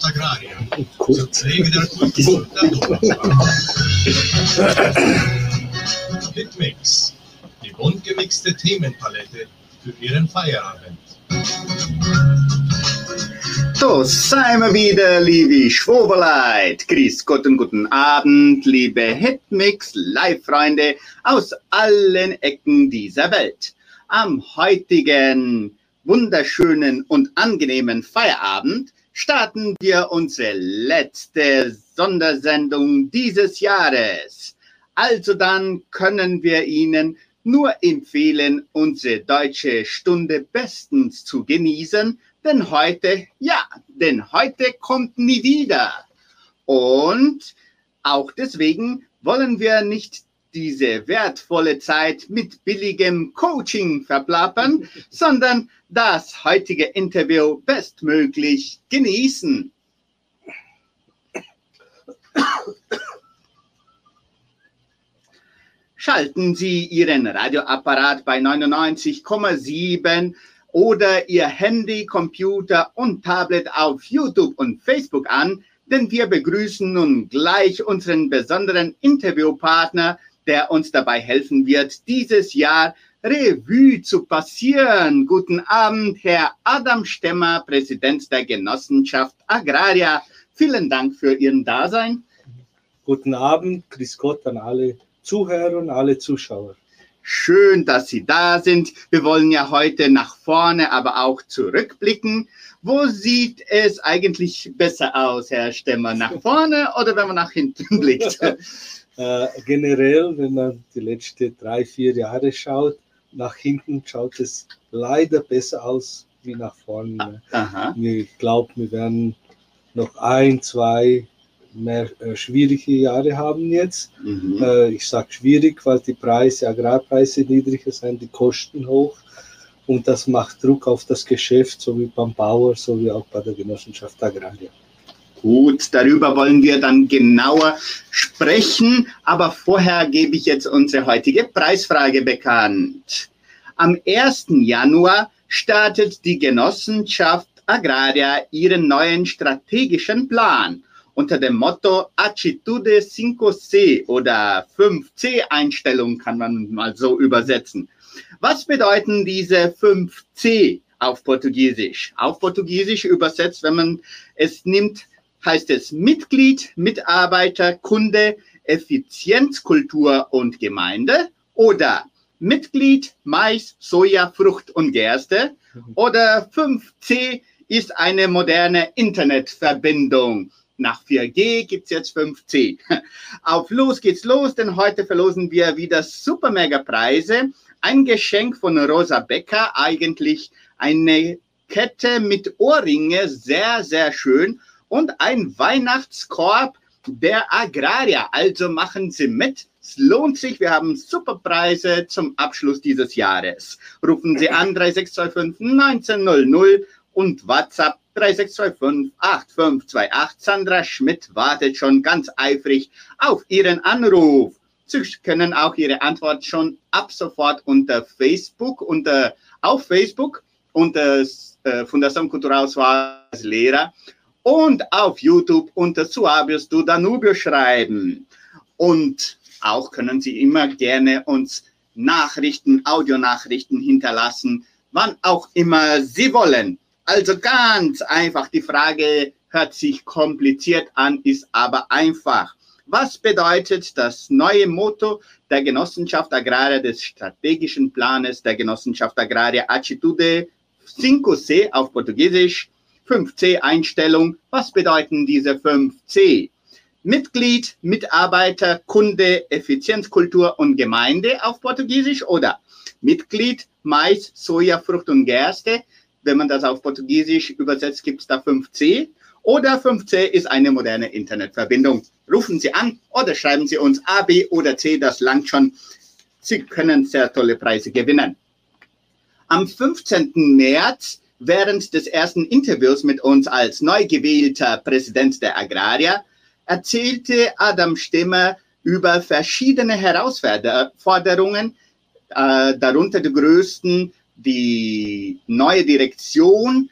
Genossenschaft Agraria zur Pflege der Kultur der. Hitmix, die bunt gemixte Themenpalette für Ihren Feierabend. So, seien wir wieder, liebe Schwoberleit. Grüß Gott und guten Abend, liebe Hitmix Live-Freunde aus allen Ecken dieser Welt. Am heutigen wunderschönen und angenehmen Feierabend starten wir unsere letzte Sondersendung dieses Jahres. Also dann können wir Ihnen nur empfehlen, unsere deutsche Stunde bestens zu genießen, denn heute, ja, denn heute kommt nie wieder. Und auch deswegen wollen wir nicht diese wertvolle Zeit mit billigem Coaching verplappern, sondern das heutige Interview bestmöglich genießen. Schalten Sie Ihren Radioapparat bei 99,7 oder Ihr Handy, Computer und Tablet auf YouTube und Facebook an, denn wir begrüßen nun gleich unseren besonderen Interviewpartner, der uns dabei helfen wird, dieses Jahr Revue zu passieren. Guten Abend, Herr Adam Stemmer, Präsident der Genossenschaft Agraria. Vielen Dank für Ihren Dasein. Guten Abend, Grüß Gott an alle Zuhörer und alle Zuschauer. Schön, dass Sie da sind. Wir wollen ja heute nach vorne, aber auch zurückblicken. Wo sieht es eigentlich besser aus, Herr Stemmer? Nach vorne oder wenn man nach hinten blickt? äh, generell, wenn man die letzten drei, vier Jahre schaut, nach hinten schaut es leider besser aus wie nach vorne. Aha. Ich glaube, wir werden noch ein, zwei mehr äh, schwierige Jahre haben jetzt. Mhm. Äh, ich sage schwierig, weil die Preise, Agrarpreise niedriger sind, die Kosten hoch. Und das macht Druck auf das Geschäft, so wie beim Bauer, so wie auch bei der Genossenschaft Agraria. Gut, darüber wollen wir dann genauer sprechen, aber vorher gebe ich jetzt unsere heutige Preisfrage bekannt. Am 1. Januar startet die Genossenschaft Agraria ihren neuen strategischen Plan unter dem Motto Attitude 5C oder 5C-Einstellung kann man mal so übersetzen. Was bedeuten diese 5C auf Portugiesisch? Auf Portugiesisch übersetzt, wenn man es nimmt, heißt es Mitglied, Mitarbeiter, Kunde, Effizienzkultur und Gemeinde oder Mitglied, Mais, Soja, Frucht und Gerste oder 5C ist eine moderne Internetverbindung. Nach 4G gibt es jetzt 5C. Auf los geht's los, denn heute verlosen wir wieder super mega Preise. Ein Geschenk von Rosa Becker, eigentlich eine Kette mit Ohrringe, sehr, sehr schön und ein Weihnachtskorb der Agraria. Also machen Sie mit. Es lohnt sich. Wir haben super Preise zum Abschluss dieses Jahres. Rufen Sie an 3625 1900 und WhatsApp 3625 8528. Sandra Schmidt wartet schon ganz eifrig auf Ihren Anruf. Sie können auch Ihre Antwort schon ab sofort unter Facebook, unter, auf Facebook unter äh, Fundação Cultural Soares Lehrer und auf YouTube unter Suabius du Danubio schreiben. Und auch können Sie immer gerne uns Nachrichten, Audionachrichten hinterlassen, wann auch immer Sie wollen. Also ganz einfach, die Frage hört sich kompliziert an, ist aber einfach. Was bedeutet das neue Motto der Genossenschaft Agraria des strategischen Planes der Genossenschaft Agraria Attitude 5C auf Portugiesisch? 5C-Einstellung. Was bedeuten diese 5C? Mitglied, Mitarbeiter, Kunde, Effizienzkultur und Gemeinde auf Portugiesisch oder Mitglied, Mais, Soja, Frucht und Gerste. Wenn man das auf Portugiesisch übersetzt, gibt es da 5C. Oder 5C ist eine moderne Internetverbindung. Rufen Sie an oder schreiben Sie uns A, B oder C, das langt schon. Sie können sehr tolle Preise gewinnen. Am 15. März Während des ersten Interviews mit uns als neu gewählter Präsident der Agraria erzählte Adam Stimmer über verschiedene Herausforderungen, äh, darunter die größten, die neue Direktion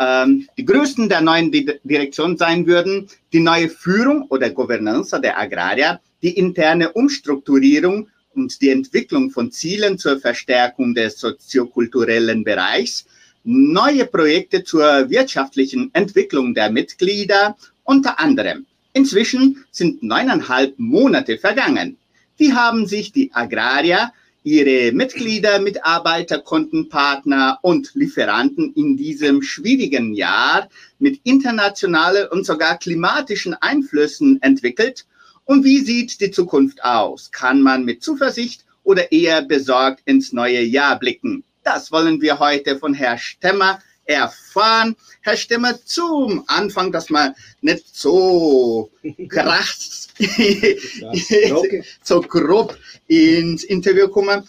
ähm, die größten der neuen Direktion sein würden, die neue Führung oder Governance der Agraria, die interne Umstrukturierung und die Entwicklung von Zielen zur Verstärkung des soziokulturellen Bereichs, neue Projekte zur wirtschaftlichen Entwicklung der Mitglieder unter anderem. Inzwischen sind neuneinhalb Monate vergangen. Wie haben sich die Agrarier ihre Mitglieder, Mitarbeiter, Kundenpartner und Lieferanten in diesem schwierigen Jahr mit internationalen und sogar klimatischen Einflüssen entwickelt? Und wie sieht die Zukunft aus? Kann man mit Zuversicht oder eher besorgt ins neue Jahr blicken? Das wollen wir heute von Herrn Stemmer erfahren. Herr Stemmer, zum Anfang, dass man nicht so krass, so grob ins Interview kommen.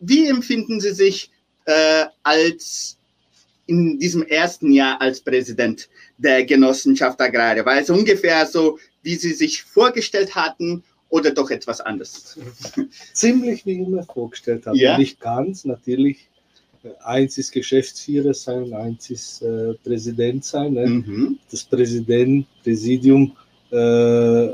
Wie empfinden Sie sich äh, als in diesem ersten Jahr als Präsident der Genossenschaft Agraria? War es ungefähr so, wie Sie sich vorgestellt hatten oder doch etwas anderes? Ziemlich wie immer vorgestellt habe. Ja? Nicht ganz, natürlich eins ist Geschäftsführer sein, eins ist äh, Präsident sein. Ne? Mhm. Das Präsident, Präsidium äh,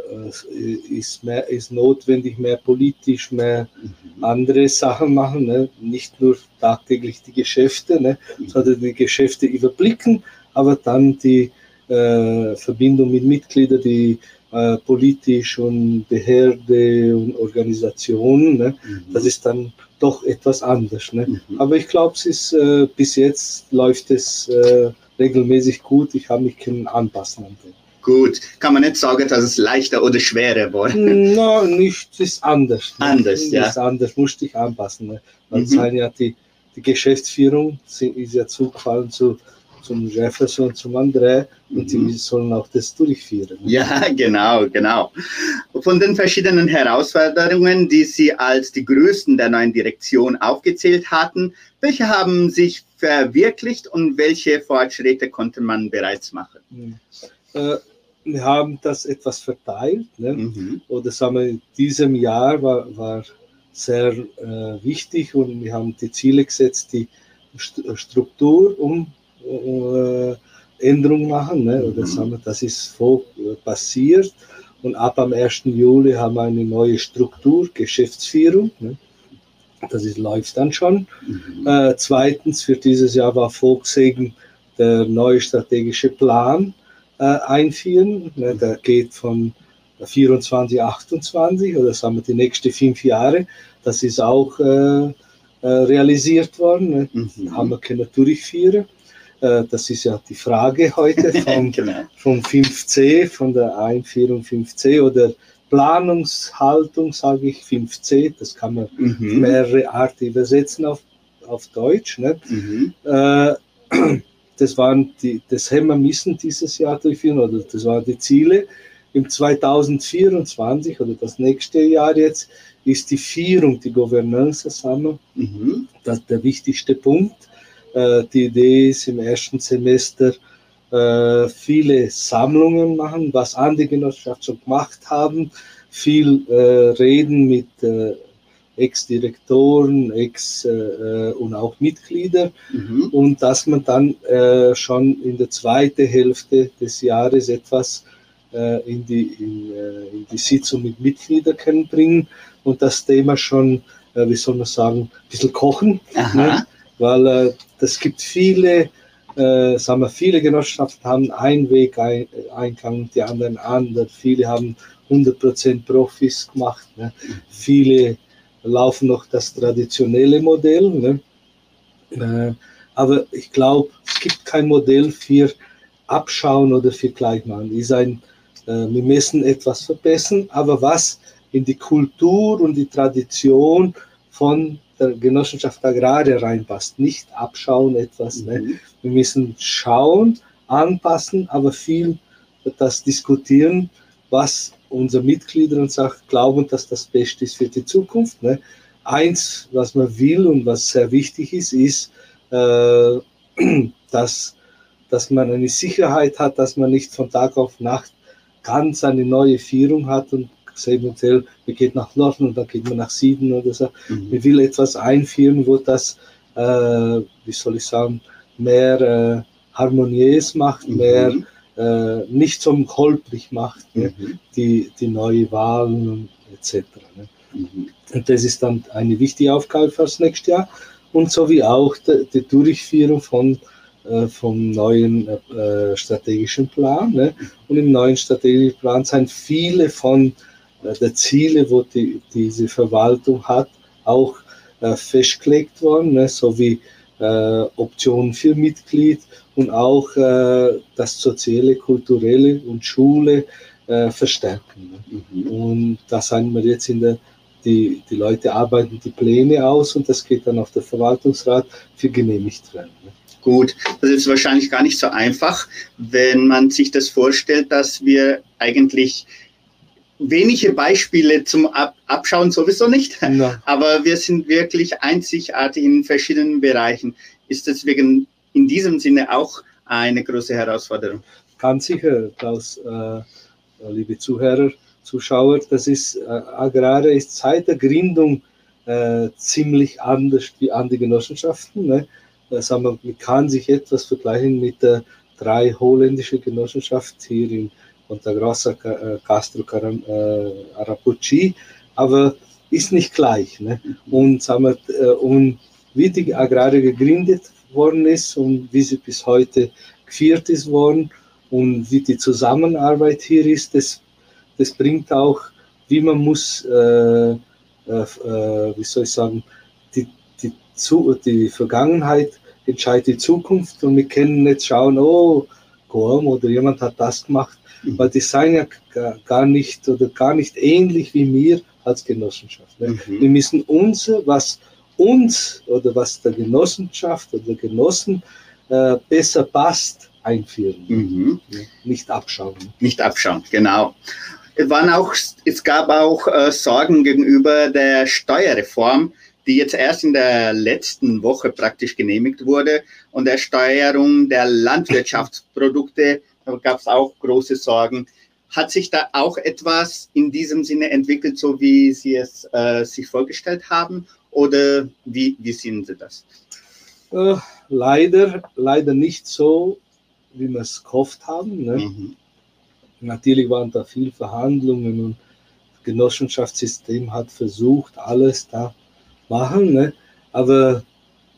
ist, mehr, ist notwendig, mehr politisch, mehr mhm. andere Sachen machen, ne? nicht nur tagtäglich die Geschäfte, ne? Mhm. sondern die Geschäfte überblicken, aber dann die äh, Verbindung mit Mitgliedern, die äh, politisch und Behörde und Organisationen, ne? Mhm. das ist dann doch etwas anders. Ne? Mhm. Aber ich glaube, es ist äh, bis jetzt läuft es äh, regelmäßig gut. Ich habe mich können anpassen an dem. Gut, kann man nicht sagen, dass es leichter oder schwerer war? No, nichts ist anders. Ne? Anders, ja. Ist anders, musste ich anpassen. Ne? Weil mhm. ja die, die Geschäftsführung ist ja zugefallen zu zum Jefferson, zum André und mhm. die sollen auch das durchführen. Ja, genau, genau. Von den verschiedenen Herausforderungen, die Sie als die größten der neuen Direktion aufgezählt hatten, welche haben sich verwirklicht und welche Fortschritte konnte man bereits machen? Mhm. Äh, wir haben das etwas verteilt. Ne? Mhm. Oder sagen wir, in diesem Jahr war, war sehr äh, wichtig und wir haben die Ziele gesetzt, die Struktur um Änderung machen. Ne? Oder mhm. sagen wir, das ist so äh, passiert. Und ab am 1. Juli haben wir eine neue Struktur, Geschäftsführung. Ne? Das ist, läuft dann schon. Mhm. Äh, zweitens, für dieses Jahr war vorgesehen, der neue strategische Plan äh, einführen. Ne? Der geht von 24, 28 oder sagen wir die nächsten fünf Jahre. Das ist auch äh, äh realisiert worden. Ne? Mhm. Haben wir können durchführen. Äh, das ist ja die Frage heute vom, genau. vom 5C, von der Einführung 5C oder Planungshaltung, sage ich 5C. Das kann man mhm. mehrere Arten übersetzen auf, auf Deutsch. Ne? Mhm. Äh, das waren die, das haben wir müssen dieses Jahr durchführen, oder das waren die Ziele. Im 2024 oder das nächste Jahr jetzt ist die Führung, die Governance zusammen, mhm. das der wichtigste Punkt. Äh, die Idee ist im ersten Semester äh, viele Sammlungen machen, was andere Genossenschaften schon gemacht haben, viel äh, reden mit Ex-Direktoren, Ex- und auch Mitglieder mhm. und dass man dann schon in der zweiten Hälfte des Jahres etwas in die, in, in die Sitzung mit Mitgliedern können bringen und das Thema schon, wie soll man sagen, ein bisschen kochen. Ne? Weil äh, es gibt viele, äh, sagen wir, viele Genossenschaften haben einen Weg ein, Eingang, die anderen anderen. Viele haben 100% Profis gemacht. Ne? Viele laufen noch das traditionelle Modell. Ne? Äh, aber ich glaube, es gibt kein Modell für Abschauen oder für Gleichmachen. Ist ein, äh, wir müssen etwas verbessern, aber was in die Kultur und die Tradition von der Genossenschaft Agraria reinpasst. Nicht abschauen etwas. Ne? Mhm. Ne? Wir müssen schauen, anpassen, aber viel das diskutieren, was unsere Mitglieder uns auch glauben, dass das Beste ist für die Zukunft. Ne? Eins, was man will und was sehr wichtig ist, ist, äh, dass, dass man eine Sicherheit hat, dass man nicht von Tag auf Nacht ganz eine neue Führung hat und Hotel, wir gehen nach Norden und dann geht man nach Süden oder so. Mhm. Wir will etwas einführen, wo das, äh, wie soll ich sagen, mehr äh, harmoniös macht, mhm. mehr äh, nicht so holprig macht, ne? mhm. die, die neue Wahlen etc. Ne? Mhm. Und das ist dann eine wichtige Aufgabe für das nächste Jahr. Und so wie auch die, die Durchführung von äh, vom neuen äh, strategischen Plan. Ne? Und im neuen strategischen Plan sind viele von äh, der Ziele, wo die, diese Verwaltung hat, auch äh, festgelegt worden, ne? sowie äh, Optionen für Mitglied und auch äh, das soziale, kulturelle und Schule äh, verstärken. Ne? Mhm. Und da sind wir jetzt in der, die, die Leute arbeiten die Pläne aus und das geht dann auf der Verwaltungsrat für genehmigt werden. Ne? Gut, das ist wahrscheinlich gar nicht so einfach, wenn man sich das vorstellt, dass wir eigentlich wenige Beispiele zum Ab Abschauen sowieso nicht, ja. aber wir sind wirklich einzigartig in verschiedenen Bereichen. Ist deswegen in diesem Sinne auch eine große Herausforderung? Ganz sicher, Klaus, äh, liebe Zuhörer, Zuschauer, das ist, äh, Agrare ist seit der Gründung äh, ziemlich anders wie andere Genossenschaften. Ne? Äh, man kann sich etwas vergleichen mit der drei holländischen Genossenschaft hier in Montagrossa, äh, Castro, Caram, äh, Arapucci, aber ist nicht gleich. Ne? Und, sagen wir, äh, und wie die Agrare gegründet worden ist und wie sie bis heute geführt ist worden und wie die Zusammenarbeit hier ist, das, das bringt auch, wie man muss, äh, äh, wie soll ich sagen, die, die, die Vergangenheit entscheidet die Zukunft und wir können nicht schauen, oh, Gorm oder jemand hat das gemacht, mhm. weil die seien ja gar nicht oder gar nicht ähnlich wie wir als Genossenschaft. Ne? Mhm. Wir müssen unser, was uns oder was der Genossenschaft oder der Genossen äh, besser passt, einführen. Mhm. Nicht abschauen. Nicht abschauen, genau. Es, waren auch, es gab auch äh, Sorgen gegenüber der Steuerreform, die jetzt erst in der letzten Woche praktisch genehmigt wurde. Und der Steuerung der Landwirtschaftsprodukte gab es auch große Sorgen. Hat sich da auch etwas in diesem Sinne entwickelt, so wie Sie es äh, sich vorgestellt haben? Oder wie, wie sehen Sie das? Äh, leider, leider nicht so, wie wir es gehofft haben. Ne? Mhm. Natürlich waren da viele Verhandlungen und das Genossenschaftssystem hat versucht, alles da machen. Ne? Aber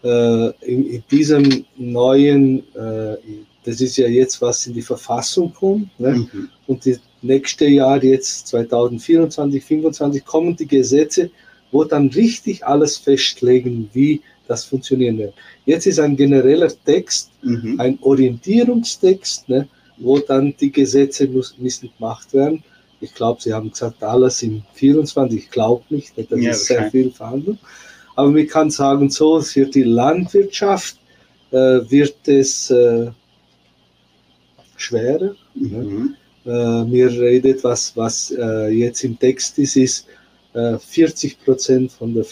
äh, in, in, diesem neuen, äh, das ist ja jetzt, was in die Verfassung kommt, ne? Mhm. und das nächste Jahr, jetzt 2024, 2025, kommen die Gesetze, wo dann richtig alles festlegen, wie das funktionieren wird. Jetzt ist ein genereller Text, mhm. ein Orientierungstext, ne, wo dann die Gesetze muss, müssen gemacht werden. Ich glaube, Sie haben gesagt, alles im 24. Ich glaube nicht, das ja, ist sehr viel Verhandlung. Aber man kann sagen, so für die Landwirtschaft äh, wird es äh, schwerer. Ne? Mhm. Ne? Äh, mir redet, was, was äh, jetzt im Text ist, ist, 40 äh, Prozent von der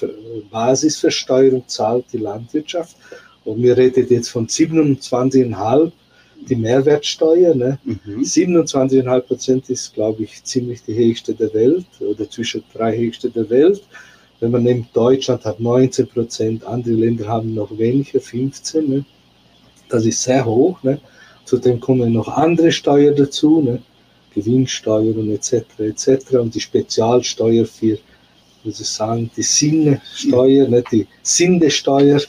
Basisversteuerung zahlt die Landwirtschaft. Und mir redet jetzt von 27,5 die Mehrwertsteuer. Ne? Mhm. 27,5 Prozent ist, glaube ich, ziemlich die höchste der Welt oder zwischen drei höchste der Welt. Wenn man nimmt, Deutschland hat 19 Prozent, andere Länder haben noch weniger, 15. Ne? Das ist sehr hoch. Ne? Zudem kommen noch andere Steuern dazu, ne? Gewinnsteuer und etc. etc. Und die Spezialsteuer für muss ich sagen, die Sinnesteuer, nicht die Sindesteuer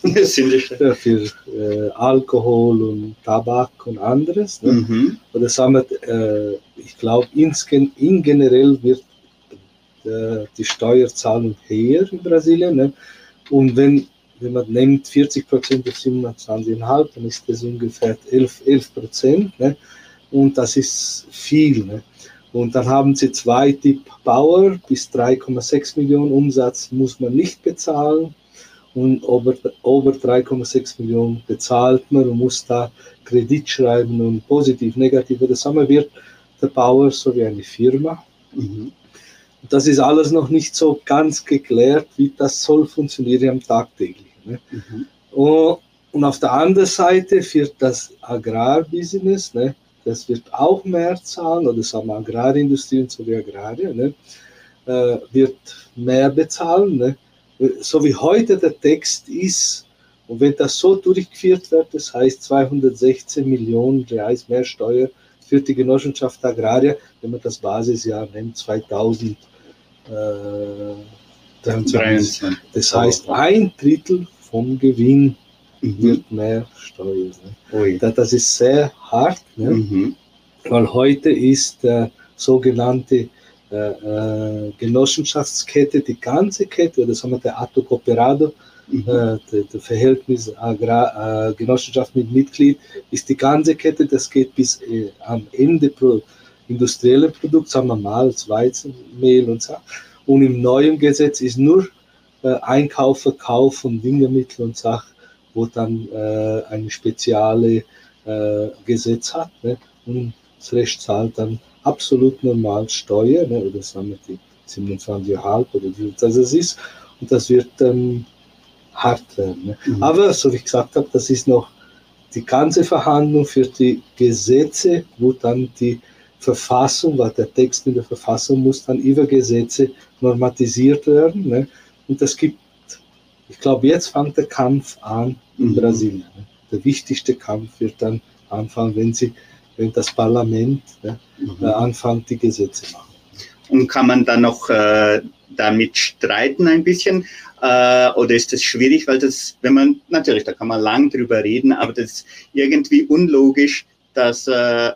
für äh, Alkohol und Tabak und anderes. Ne? Mhm. Oder sagen wir, äh, ich glaube, in generell wird äh, die Steuerzahlung höher in Brasilien. Ne? Und wenn, wenn man nimmt 40 Prozent auf 27,5, dann ist das ungefähr 11, 11 Prozent. Ne? Und das ist viel. Ne? Und dann haben sie zwei Tipp Bauer, bis 3,6 Millionen Umsatz muss man nicht bezahlen. Und über, über 3,6 Millionen bezahlt man und muss da Kredit schreiben und positiv, negativ. Das haben wird der Bauer so wie eine Firma. Mhm. Das ist alles noch nicht so ganz geklärt, wie das soll funktionieren am tagtäglichen. Ne? Mhm. Und auf der anderen Seite für das Agrarbusiness, ne, das wird auch mehr zahlen, oder sagen wir Agrarindustrie und so wie Agrarier, ne, äh, wird mehr bezahlen. Ne. So wie heute der Text ist, Und wenn das so durchgeführt wird, das heißt 216 Millionen Reais mehr Steuer für die Genossenschaft Agraria, wenn man das Basisjahr nimmt, 2023. Das heißt, ein Drittel vom Gewinn. Wird mehr Steuer. Ne? Das ist sehr hart, ne? Mhm. weil heute ist der sogenannte äh, äh, Genossenschaftskette, die ganze Kette, das haben wir der Atto Cooperado, mhm. äh, der, Verhältnis Agrar, äh, Genossenschaft mit Mitglied, ist die ganze Kette, das geht bis äh, am Ende pro industrielle Produkt, sagen wir mal, Weizenmehl und so. Und im neuen Gesetz ist nur äh, Einkauf, Verkauf von Düngemittel und Sachen, wo dann äh, ein spezielles äh, Gesetz hat. Ne? Und das Recht zahlt dann absolut normal Steuer, ne? oder sagen wir die 27,5 oder wie das ist. Und das wird dann hart werden. Ne? Mhm. Aber, so wie ich gesagt habe, das ist noch die ganze Verhandlung für die Gesetze, wo dann die Verfassung, weil der Text in der Verfassung muss dann über Gesetze normatisiert werden. Ne? Und das gibt, ich glaube, jetzt fängt der Kampf an in mhm. Brasilien. Ne? Der wichtigste Kampf wird dann anfangen, wenn sie, wenn das Parlament ne, mhm. Äh, anfängt, die Gesetze machen. Und kann man dann noch äh, damit streiten ein bisschen? Äh, oder ist das schwierig, weil das, wenn man, natürlich, da kann man lang drüber reden, aber das ist irgendwie unlogisch, dass äh,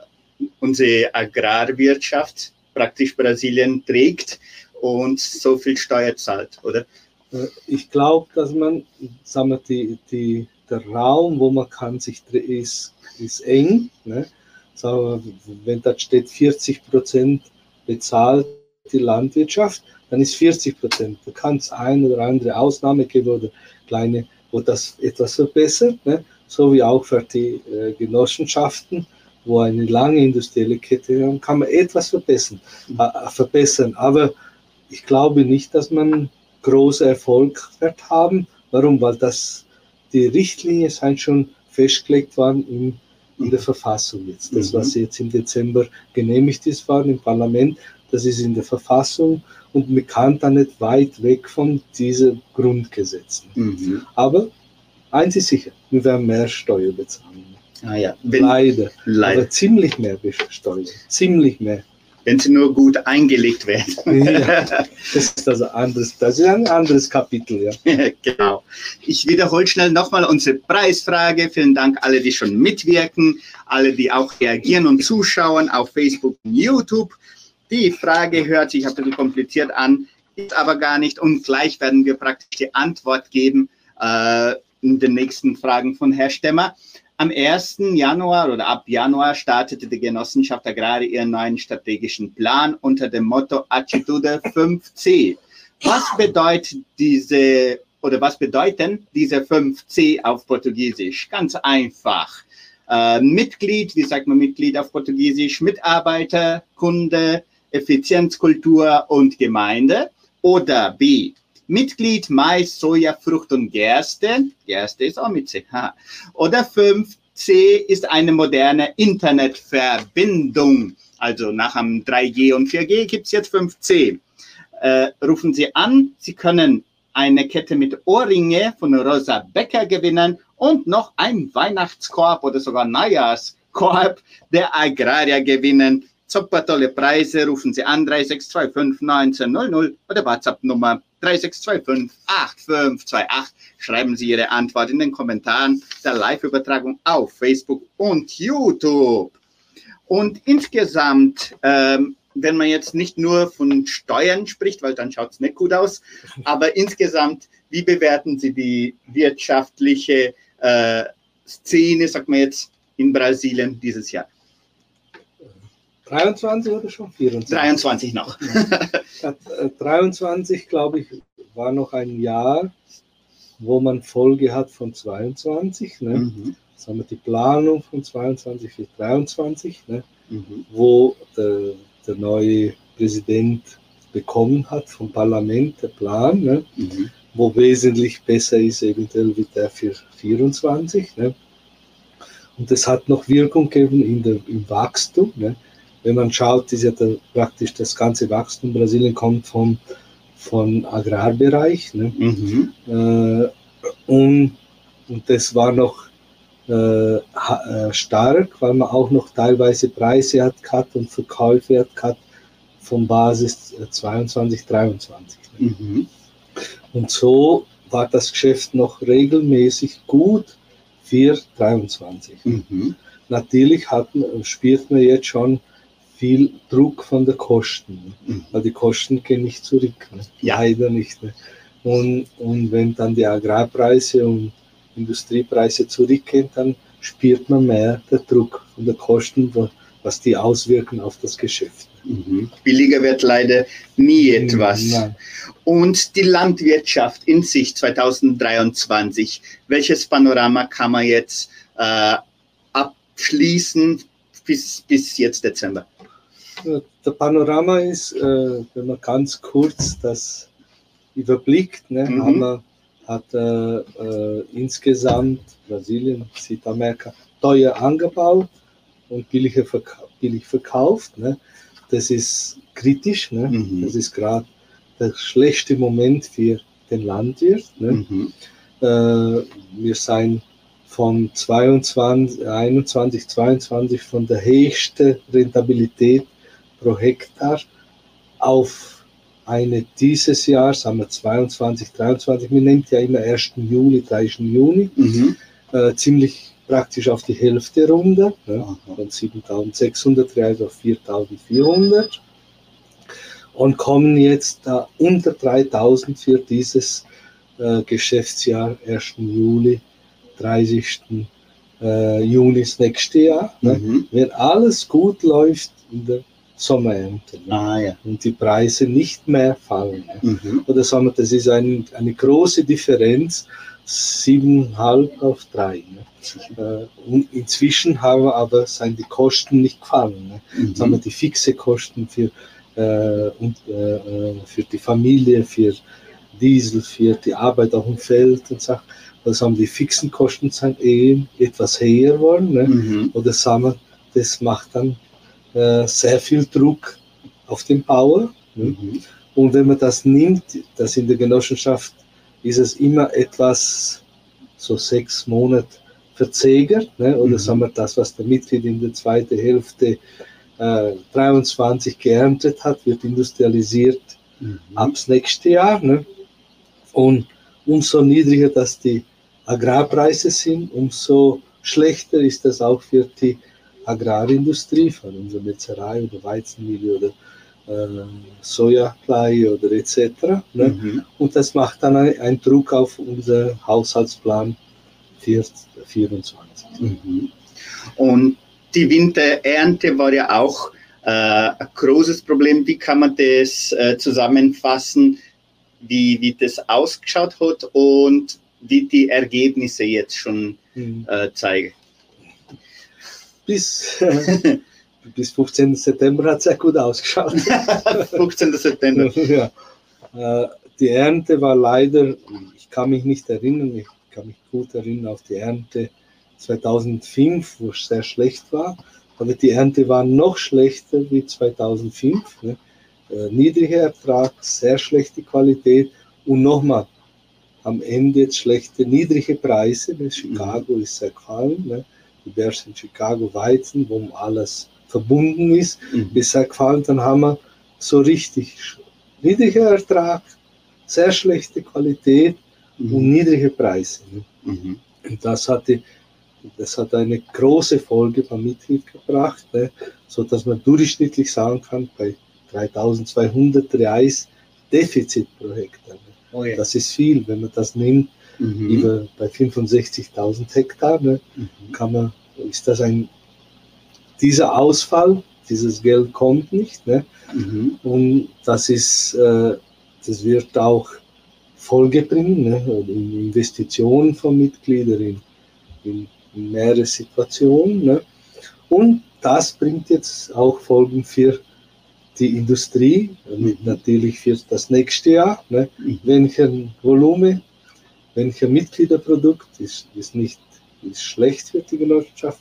unsere Agrarwirtschaft praktisch Brasilien trägt und so viel Steuer zahlt, oder? Äh, ich glaube, dass man, sagen wir, die, die, der Raum, wo man kann sich ist, ist eng. Ne? Sagen wir, wenn da steht 40 Prozent bezahlt die Landwirtschaft, dann ist 40 Prozent. Da kann es eine oder andere Ausnahme geben oder kleine, wo das etwas verbessert, ne? so wie auch für die äh, Genossenschaften, wo eine lange industrielle Kette haben, kann man etwas verbessern. Äh, verbessern. Aber ich glaube nicht, dass man große Erfolg wird haben. Warum? Weil das, die Richtlinien sind schon festgelegt worden in, in der Verfassung jetzt. Das, was mhm. jetzt im Dezember genehmigt ist worden im Parlament, das ist in der Verfassung und man kann da nicht weit weg von diesen Grundgesetzen. Mhm. Aber eins ist sicher, wir werden mehr Steuer bezahlen. Ah ja, wenn, leider. leider. Aber ziemlich mehr Steuer. Ziemlich mehr. Wenn sie nur gut eingelegt werden. ja, das ist also anderes, das ist ein anderes Kapitel, ja. genau. Ich wiederhole schnell nochmal unsere Preisfrage. Vielen Dank alle, die schon mitwirken, alle, die auch reagieren und zuschauen auf Facebook und YouTube. Die Frage hört sich ein bisschen kompliziert an, ist aber gar nicht. Und gleich werden wir praktisch die Antwort geben äh, in den nächsten Fragen von Herr Stemmer. Am 1. Januar oder ab Januar startete die Genossenschaft Agrare ihren neuen strategischen Plan unter dem Motto Attitude 5C. Was bedeutet diese oder was bedeuten diese 5C auf Portugiesisch? Ganz einfach. Äh, Mitglied, wie sagt man Mitglied auf Portugiesisch? Mitarbeiter, Kunde, Effizienzkultur und Gemeinde. Oder B, Mitglied Mais, Soja, Frucht und Gerste. Gerste ist auch mit CH. Oder 5C ist eine moderne Internetverbindung. Also nach dem 3G und 4G gibt es jetzt 5C. Äh, rufen Sie an, Sie können eine Kette mit Ohrringe von Rosa Becker gewinnen und noch ein Weihnachtskorb oder sogar Neujahrskorb der Agraria gewinnen. Super tolle Preise. Rufen Sie an 3625 1900 oder WhatsApp-Nummer 3625 8528. Schreiben Sie Ihre Antwort in den Kommentaren der Live-Übertragung auf Facebook und YouTube. Und insgesamt, ähm, wenn man jetzt nicht nur von Steuern spricht, weil dann schaut es nicht gut aus, aber insgesamt, wie bewerten Sie die wirtschaftliche äh, Szene, sagt man jetzt, in Brasilien dieses Jahr? 23 oder schon 24? 23 noch. 23, glaube ich, war noch ein Jahr, wo man Folge hat von 22. Ne? Mhm. Das haben wir die Planung von 22 bis 23, ne? Mhm. wo der, der, neue Präsident bekommen hat vom Parlament, der Plan, ne? Mhm. wo wesentlich besser ist eventuell wie der für 24. Ne? Und das hat noch Wirkung gegeben in der, im Wachstum. Ne? Wenn man schaut, ist ja praktisch das ganze Wachstum Brasilien kommt vom, vom Agrarbereich. Ne? Mhm. Äh, und Und das war noch äh, äh, stark, weil man auch noch teilweise Preise hat gehabt und Verkäufe hat gehabt von Basis 22, 23. Mhm. Und so war das Geschäft noch regelmäßig gut für 23. Mhm. Natürlich hatten, spürt man jetzt schon viel Druck von den Kosten, mhm. weil die Kosten gehen nicht zurück, ne? ja. leider nicht. Ne? Und, und wenn dann die Agrarpreise und Industriepreise zurückgehen, dann spürt man mehr den Druck von den Kosten, was die auswirken auf das Geschäft. Mhm. Billiger wird leider nie etwas. Nein. Und die Landwirtschaft in sich 2023, welches Panorama kann man jetzt äh, abschließen bis, bis jetzt Dezember? Der Panorama ist, äh, wenn man ganz kurz das überblickt, ne, mhm. haben wir, hat äh, äh, insgesamt Brasilien, Südamerika teuer angebaut und billiger verka billig verkauft. Ne. Das ist kritisch. Ne? Mhm. Das ist gerade der schlechte Moment für den Landwirt. Ne? Mhm. Äh, wir sind von 22, 21, 22 von der höchsten Rentabilität pro Hektar auf eine dieses Jahr, sagen wir 22, 23, wir nehmen ja immer 1. Juli, 3. Juni, mhm. äh, ziemlich praktisch auf die Hälfte runter, ne, von 7600 Reais auf 4400 und kommen jetzt da unter 3000 für dieses äh, Geschäftsjahr 1. Juli, 30. Äh, Juni das nächste Jahr. Ne? Mhm. Wenn alles gut läuft in der Sommerernte ne? ah, ja. und die Preise nicht mehr fallen. Ne? Mhm. Oder sagen wir, das ist ein, eine große Differenz, 7,5 auf 3. Ne? Äh, und inzwischen haben wir aber sind die Kosten nicht gefallen. Ne? Mhm. Sagen wir die fixe Kosten für, äh, und, äh, äh, für die Familie, für Diesel, für die Arbeit auf dem Feld und so. Das haben die fixen Kosten sind eh etwas höher geworden. Ne? Mhm. Oder sagen wir, das macht dann äh, sehr viel Druck auf den Bauer. Mhm. Und wenn man das nimmt, das in der Genossenschaft ist es immer etwas so sechs Monate verzögert, ne? oder mhm. sagen wir das, was der Mitglied in der zweiten Hälfte äh, 23 geerntet hat, wird industrialisiert mhm. abs nächste Jahr. Ne? Und umso niedriger dass die Agrarpreise sind, umso schlechter ist das auch für die Agrarindustrie, von unserer Metzerei oder Weizenmühle oder äh, Sojablei oder etc. Ne? Mhm. Und das macht dann einen Druck auf unseren Haushaltsplan 24. Mhm. Und die Winterernte war ja auch äh, ein großes Problem. Wie kann man das äh, zusammenfassen, wie, wie das ausgeschaut hat und wie die Ergebnisse jetzt schon mhm. äh, zeigen? Bis, bis 15. September hat es sehr gut ausgeschaut. 15. September. ja. Äh, die Ernte war leider, ich kann mich nicht erinnern, ich kann mich gut erinnern auf die Ernte 2005, wo es sehr schlecht war. Aber die Ernte war noch schlechter wie 2005. Ne? Äh, niedriger Ertrag, sehr schlechte Qualität und nochmal am Ende jetzt schlechte, niedrige Preise. Ne? Chicago ist sehr gefallen. Ne? In Chicago, Weizen, wo alles verbunden ist, mhm. sehr gefallen. Dann haben wir so richtig niedriger Ertrag, sehr schlechte Qualität mhm. und niedrige Preise. Ne? Mhm. Und das hatte, das hat eine große Folge beim Mitglied gebracht, ne? so dass man durchschnittlich sagen kann, bei 3200 Reais Defizit pro Hektar. Ne? Oh ja. Das ist viel, wenn man das nimmt, mhm. über, bei 65.000 Hektar, ne? Mhm. kann man, ist das ein, dieser Ausfall, dieses Geld kommt nicht. Ne? Mhm. Und das ist, äh, das wird auch Folge bringen, ne? in Investitionen von Mitgliedern, in, in, in mehrere Situationen. Ne? Und das bringt jetzt auch Folgen für die Industrie, mhm. natürlich für das nächste Jahr. Ne? Mhm. Welcher Volumen, welcher Mitgliederprodukt ist, ist nicht ist schlecht für die Genossenschaft.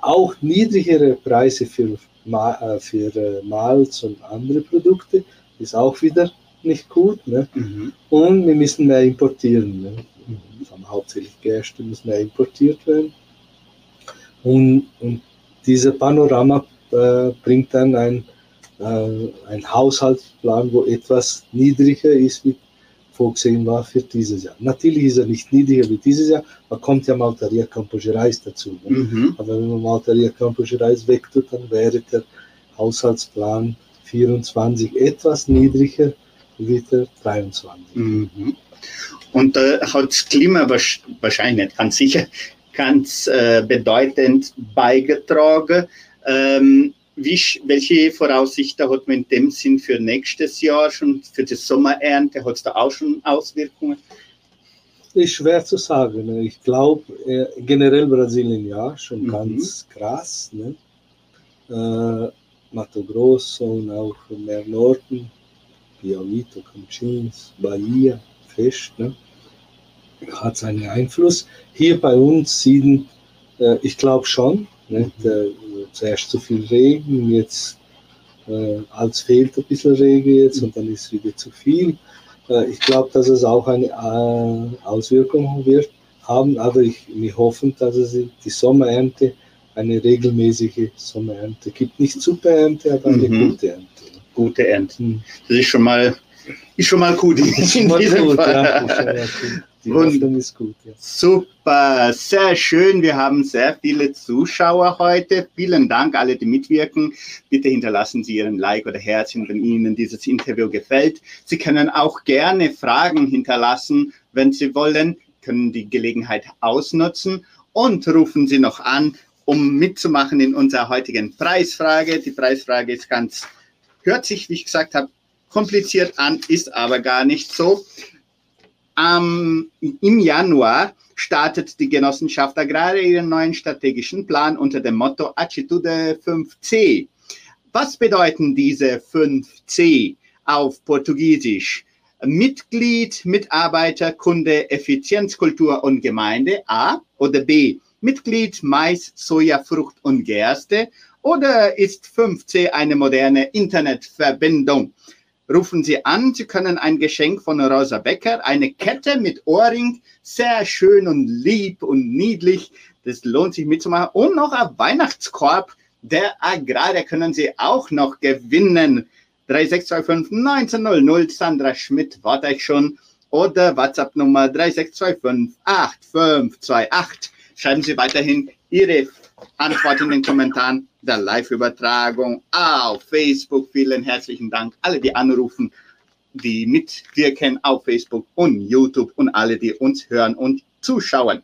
Auch niedrigere Preise für, äh, für äh, Malz und andere Produkte ist auch wieder nicht gut. Ne? Mhm. Und wir müssen mehr importieren. Ne? mhm. hauptsächlich Gerste muss mehr importiert werden. Und, und dieser Panorama äh, bringt dann ein, äh, ein Haushaltsplan, wo etwas niedriger ist, wie vorgesehen war für dieses Jahr. Natürlich ist er nicht niedriger wie dieses Jahr, man kommt ja Maltaria Campos Gerais dazu. Ne? Mhm. Aber wenn man Maltaria Campos Gerais wegtut, dann wäre der Haushaltsplan 24 etwas niedriger wie der 23. Mhm. Und da äh, hat das Klima wahrscheinlich ganz sicher ganz äh, bedeutend beigetragen. Ähm, wie, welche Voraussichten hat man in dem Sinn für nächstes Jahr schon, für die Sommerernte? Hat es da auch schon Auswirkungen? Ist schwer zu sagen. Ne? Ich glaube, äh, generell Brasilien ja, schon mhm. ganz krass. Ne? Äh, Mato Grosso und auch mehr Norden, Piauito, Campinas, Bahia, Fisch, ne? hat seinen Einfluss. Hier bei uns sieht, äh, ich glaube schon, ne? Mhm. Der, zuerst zu viel Regen, jetzt äh, als fehlt ein bisschen Regen jetzt und dann ist wieder zu viel. Äh, ich glaube, dass es auch eine äh, Auswirkung wird haben, aber ich, wir hoffen, dass es die Sommerernte eine regelmäßige Sommerernte gibt. Nicht super Ernte, aber eine mhm. gute Ernte. Gute Ernte. Mhm. Das ist schon mal, ist schon mal gut. Ist schon mal gut, ja, die Hoffnung ist gut. Ja. Super, sehr schön. Wir haben sehr viele Zuschauer heute. Vielen Dank, alle, die mitwirken. Bitte hinterlassen Sie Ihren Like oder Herzchen, wenn Ihnen dieses Interview gefällt. Sie können auch gerne Fragen hinterlassen, wenn Sie wollen, können die Gelegenheit ausnutzen und rufen Sie noch an, um mitzumachen in unserer heutigen Preisfrage. Die Preisfrage ist ganz, hört sich, wie ich gesagt habe, kompliziert an, ist aber gar nicht so. Ähm, Im Januar startet die Genossenschaft Agrare ihren neuen strategischen Plan unter dem Motto Attitude 5C. Was bedeuten diese 5C auf Portugiesisch? Mitglied, Mitarbeiter, Kunde, Effizienz, Kultur und Gemeinde A oder B. Mitglied Mais, Soja, Frucht und Gerste oder ist 5C eine moderne Internetverbindung? Rufen Sie an. Sie können ein Geschenk von Rosa Becker, eine Kette mit Ohrring, sehr schön und lieb und niedlich. Das lohnt sich mitzumachen. Und noch ein Weihnachtskorb der Agrare können Sie auch noch gewinnen. 3625 1900 Sandra Schmidt, warte ich schon. Oder WhatsApp Nummer 3625 8528. Schreiben Sie weiterhin Ihre Antwort in den Kommentaren der Live-Übertragung auf Facebook. Vielen herzlichen Dank. Alle, die anrufen, die mitwirken auf Facebook und YouTube und alle, die uns hören und zuschauen.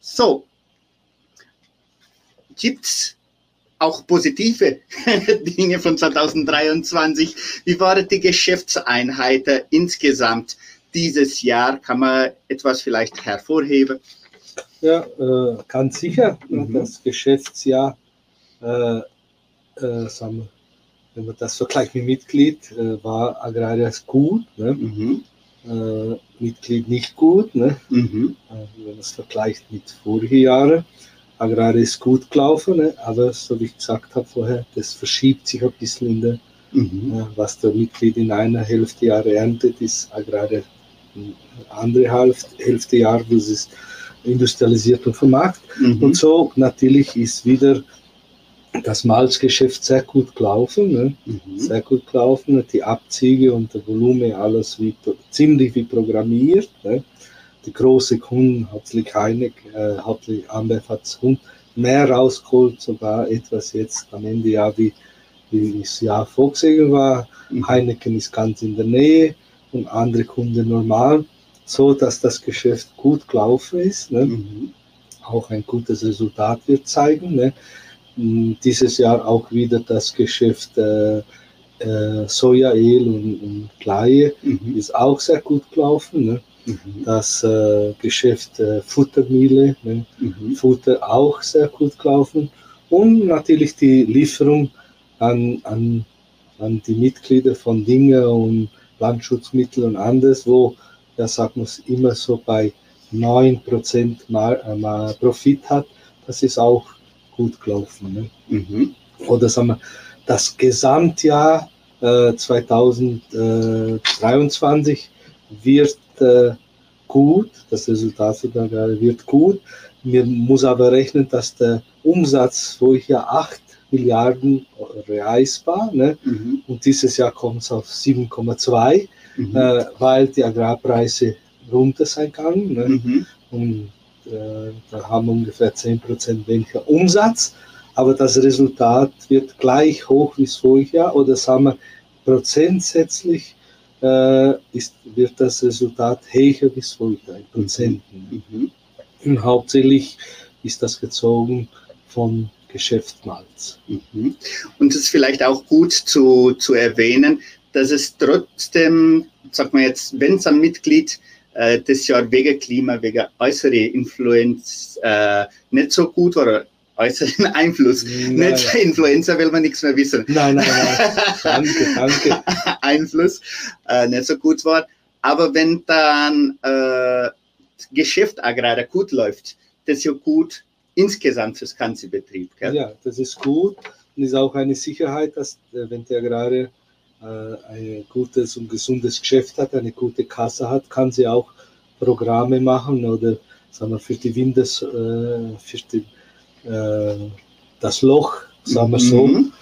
So, gibt es auch positive Dinge von 2023? Wie waren die Geschäftseinheiten insgesamt dieses Jahr? Kann man etwas vielleicht hervorheben? Ja, äh, ganz sicher. Mhm. Das Geschäftsjahr äh, äh, sagen wir, wenn man das vergleicht mit Mitglied, äh, war Agrarias gut, ne? mhm. äh, Mitglied nicht gut. Ne? Mhm. Äh, wenn man es vergleicht mit vorigen Jahren. Agraria ist gut gelaufen, ne? aber so wie ich gesagt habe vorher, das verschiebt sich ein bisschen in der, mhm. Was der Mitglied in einer Hälfte Jahre erntet, ist Agraria eine andere Hälfte, Hälfte Jahr, wo es industrialisiert und vermarktet. Mhm. Und so natürlich ist wieder das Malzgeschäft sehr gut gelaufen, ne? mhm. sehr gut gelaufen, die Abzüge und der Volumen alles wie, ziemlich wie programmiert. Ne? Die großen Kunden, hauptsächlich Heineck, äh, hauptsächlich Ambev hat mehr rausgeholt, sogar etwas jetzt am Ende ja wie, wie das Jahr vorgesehen war. Mhm. Heineken ist ganz in der Nähe und andere Kunden normal, so dass das Geschäft gut gelaufen ist. Ne? Mhm. Auch ein gutes Resultat wird zeigen. Ne? dieses Jahr auch wieder das Geschäft äh, äh, Sojaöl und, und Kleie mhm. ist auch sehr gut gelaufen. Ne? Mhm. Das äh, Geschäft äh, Futtermühle, ne? mhm. Futter auch sehr gut gelaufen. Und natürlich die Lieferung an, an, an die Mitglieder von Dinge und Landschutzmittel und anderes, wo, ja, sagt man immer so bei 9% mal, äh, Profit hat. Das ist auch gut gelaufen. Ne? Mhm. Oder sagen wir, das Gesamtjahr äh, 2023 wird äh, gut, das Resultat wird gut. Man muss aber rechnen, dass der Umsatz vorher 8 Milliarden Reais war ne? Mhm. und dieses Jahr kommt es auf 7,2, mhm. äh, weil die Agrarpreise runter sein kann. Ne? Mhm. Und äh, da haben wir ungefähr 10% weniger Umsatz, aber das Resultat wird gleich hoch wie vorher oder sagen wir prozentsätzlich äh, ist, wird das Resultat höher wie vorher in Prozenten. Mhm. Und hauptsächlich ist das gezogen von Geschäftsmalz. Mhm. Und es ist vielleicht auch gut zu, zu erwähnen, dass es trotzdem, sag mal jetzt, wenn es ein Mitglied äh, das Jahr wegen Klima, wegen äußere Influenz äh, nicht so gut war, äußeren Einfluss. Nein. Nicht Influenza will man nichts mehr wissen. Nein, nein, nein. danke, danke. Einfluss äh, nicht so gut war. Aber wenn dann äh, Geschäft agrare gut läuft, das ist ja gut insgesamt fürs ganze Betrieb. Gell? Ja, das ist gut und ist auch eine Sicherheit, dass äh, wenn der Agrare äh, ein gutes und gesundes Geschäft hat, eine gute Kasse hat, kann sie auch Programme machen oder sagen wir, für die Windes, äh, für die, äh, das Loch, sagen wir so, mhm.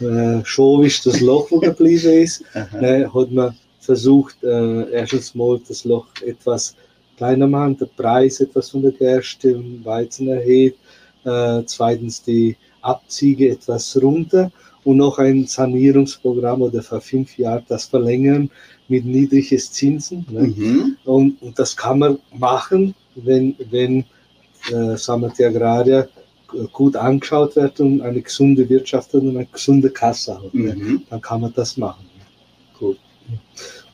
äh, schon ist das Loch, wo geblieben ist, ne, hat man versucht, äh, erstens mal das Loch etwas kleiner machen, der Preis etwas von der Gerste und Weizen erhöht, äh, zweitens die Abziege etwas runter und noch ein Sanierungsprogramm oder für fünf Jahre das verlängern mit niedrigen Zinsen. Ne? Mhm. Und, und, das kann man machen, wenn, wenn äh, sagen wir, die Agrarier gut angeschaut wird und eine gesunde Wirtschaft und eine gesunde Kasse hat. Ne? Mhm. Dann kann man das machen. Gut.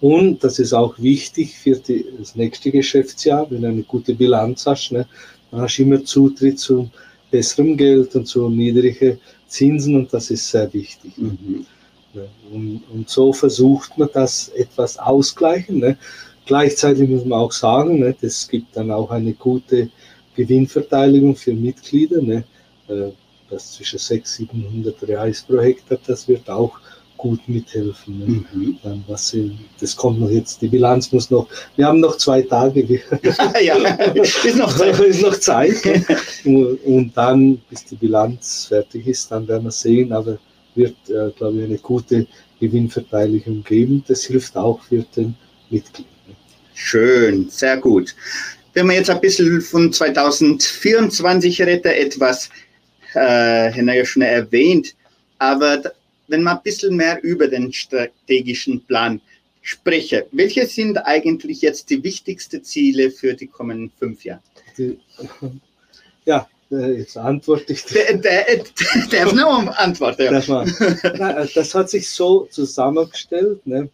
Und das ist auch wichtig für die, das nächste Geschäftsjahr, wenn du eine gute Bilanz hast, ne, dann hast du immer Zutritt zu besserem Geld und zu niedrigen Zinsen und das ist sehr wichtig. Ne. Mhm. Ne. Und, und, so versucht man das etwas ausgleichen. Ne. Gleichzeitig muss man auch sagen, ne, das gibt dann auch eine gute Gewinnverteilung für Mitglieder. Ne, äh, das zwischen 600 und 700 Reais pro Hektar, das wird auch gut mithelfen. Ne? Mhm. Dann, was sie, das kommt noch jetzt, die Bilanz muss noch, wir haben noch zwei Tage. ja, ist noch Zeit. ist noch Zeit und, dann, bis die Bilanz fertig ist, dann werden wir sehen, aber wird, äh, glaube ich, eine gute Gewinnverteilung geben. Das hilft auch für den Mitglied. Ne? Schön, sehr gut. Wenn wir jetzt ein bisschen von 2024 retten, etwas, äh, haben wir ja schon erwähnt, aber wenn man ein bisschen mehr über den strategischen Plan spreche, welche sind eigentlich jetzt die wichtigsten Ziele für die kommenden fünf Jahre? Die, ja, äh, jetzt antworte ich. Der, der, der darf noch antworten. Das, war, äh, das hat sich so zusammengestellt. Ne?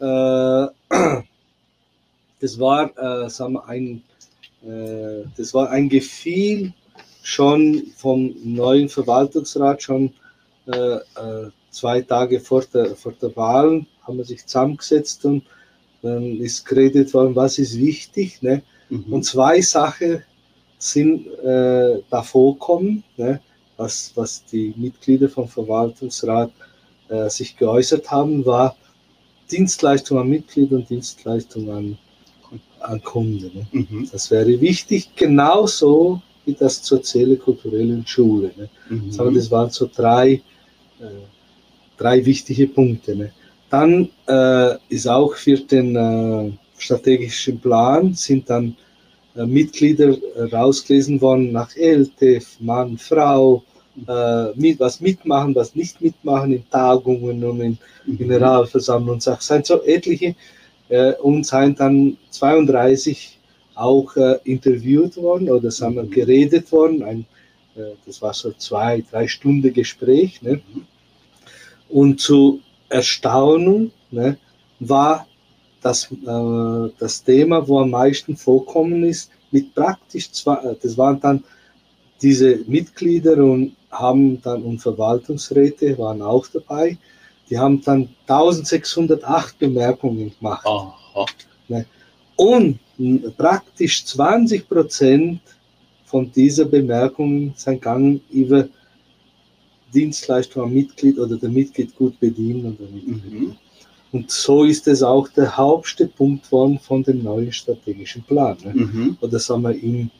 Äh, das war, äh, sagen wir, ein, das war ein Gefühl schon vom neuen Verwaltungsrat schon zwei Tage vor der, vor der Wahl haben wir sich zusammengesetzt und dann ist geredet worden, was ist wichtig. Ne? Mhm. Und zwei Sachen sind äh, da vorkommen, ne? was, was die Mitglieder vom Verwaltungsrat äh, sich geäußert haben, war Dienstleistung an Mitglieder und Dienstleistung an, an Kunden. Ne? Mhm. Das wäre wichtig, genauso wie das soziale kulturelle Schule. Ne? Mhm. Das waren so drei äh, drei wichtige Punkte. Ne? Dann äh, ist auch für den äh, strategischen Plan sind dann äh, Mitglieder rausgelesen worden nach LTF, Mann, Frau, äh, mit, was mitmachen, was nicht mitmachen in Tagungen und in mhm. Generalversammlungen. Es sind so etliche äh, und sind dann 32 auch äh, interviewt worden oder wir, mhm. geredet worden. Ein, das war so zwei, drei Stunden Gespräch. Ne? Und zu Erstaunung ne, war das, äh, das Thema, wo am meisten vorkommen ist, mit praktisch zwei, äh, das waren dann diese Mitglieder und haben dann und Verwaltungsräte waren auch dabei. Die haben dann 1608 Bemerkungen gemacht. Ne? Und praktisch 20 Prozent von dieser Bemerkungen sind gegangen über Dienstleistung am Mitglied oder der Mitglied gut bedienen. Mhm. Und so ist es auch der Hauptpunkt von, von dem neuen strategischen Plan. Ne? Mhm. Oder sagen wir, in,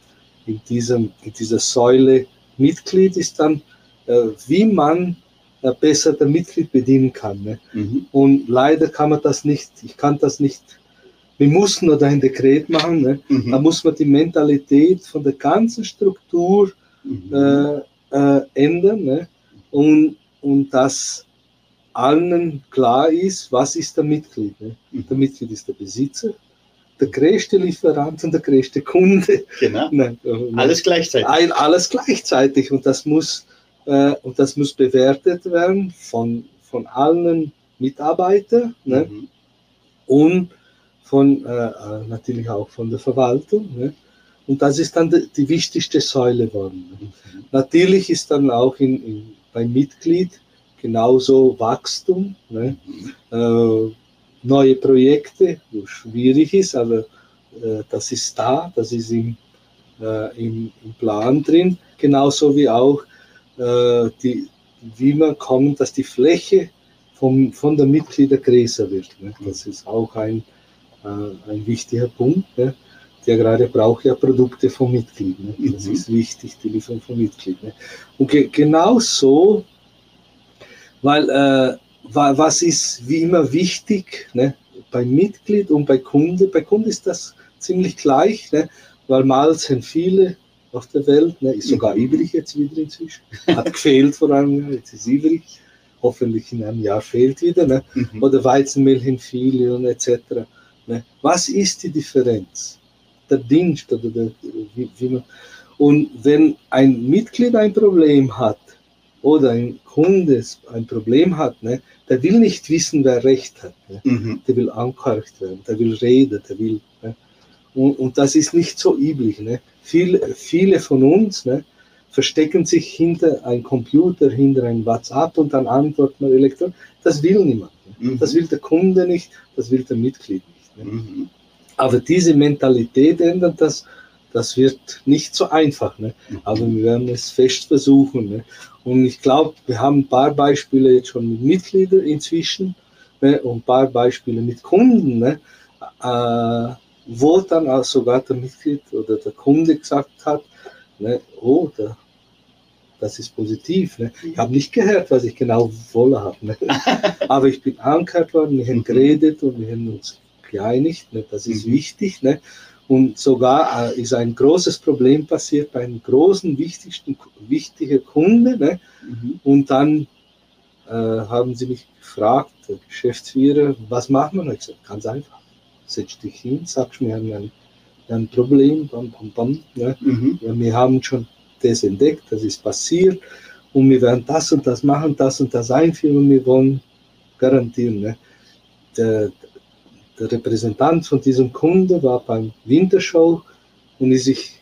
in, diesem, in dieser Säule Mitglied ist dann, äh, wie man äh, besser der Mitglied bedienen kann. Ne? Mhm. Und leider kann man das nicht, ich kann das nicht wir mussten oder ein Dekret machen. Ne? Mhm. Da muss man die Mentalität von der ganzen Struktur mhm. äh, äh, ändern ne? Und, und dass allen klar ist, was ist der Mitglied. Ne? Mhm. Der Mitglied ist der Besitzer, der größte Lieferant und der größte Kunde. Genau. Nein, äh, alles gleichzeitig. Ein, alles gleichzeitig und das muss, äh, und das muss bewertet werden von, von allen Mitarbeitern ne? Mhm. und von, äh, äh, natürlich auch von der Verwaltung. Ne? Und das ist dann die, die wichtigste Säule geworden. Ne? Mhm. Natürlich ist dann auch in, in, beim Mitglied genauso Wachstum, ne? Äh, neue Projekte, wo schwierig ist, aber äh, das ist da, das ist im, äh, im, im, Plan drin, genauso wie auch äh, die, wie man kommt, dass die Fläche vom, von der Mitglieder größer wird. Ne? Das ist auch ein, äh, ein wichtiger Punkt. Ne? Der gerade braucht ja Produkte vom Mitglied. Ne? Das mhm. ist wichtig, die Lieferung vom Mitglied. Ne? Und ge genau so, weil äh, was ist wie immer wichtig ne? beim Mitglied und bei Kunde. Bei Kunde ist das ziemlich gleich, ne? weil mal sind viele auf der Welt, ne? ist sogar mhm. übrig jetzt wieder inzwischen, hat gefehlt vor allem, jetzt ist übrig, hoffentlich in einem Jahr fehlt wieder, ne? Mhm. oder Weizenmehl hin viele und etc. Ne? Was ist die Differenz? Der Dienst oder der, wie, wie man, und wenn ein Mitglied ein Problem hat oder ein Kunde ein Problem hat, ne, der will nicht wissen, wer Recht hat. Ne? Mhm. Der will angehört werden, der will reden, der will. Ne? Und, und, das ist nicht so üblich. Ne? Viel, viele von uns ne, verstecken sich hinter einem Computer, hinter einem WhatsApp und dann antwortet man elektronisch. Das will niemand. Ne? Mhm. Das will der Kunde nicht, das will der Mitglied nicht. Mhm. Aber diese Mentalität ändern, das, das wird nicht so einfach. Ne? Aber wir werden es fest versuchen. Ne? Und ich glaube, wir haben ein paar Beispiele jetzt schon mit Mitgliedern inzwischen ne? und ein paar Beispiele mit Kunden, ne? äh, wo dann auch sogar der Mitglied oder der Kunde gesagt hat, ne? oh, der, das ist positiv. Ne? Ich habe nicht gehört, was ich genau wollen habe. Ne? Aber ich bin angehört worden, wir haben geredet und wir haben uns geeinigt. Ne? Das ist mhm. wichtig. Ne? Und sogar äh, ist ein großes Problem passiert bei einem großen, wichtigsten, wichtigen Kunde. Ne? Mhm. Und dann äh, haben sie mich gefragt, der Geschäftsführer, was machen wir? Ich gesagt, ganz einfach. Setz dich hin, sagst mir ein, ein Problem, bam, bam, bam. Ne? Mhm. Ja, wir haben schon das entdeckt, das ist passiert und wir werden das und das machen, das und das einführen und wir wollen garantieren. Ne? Der, der Repräsentant von diesem Kunde war beim Wintershow und ist sich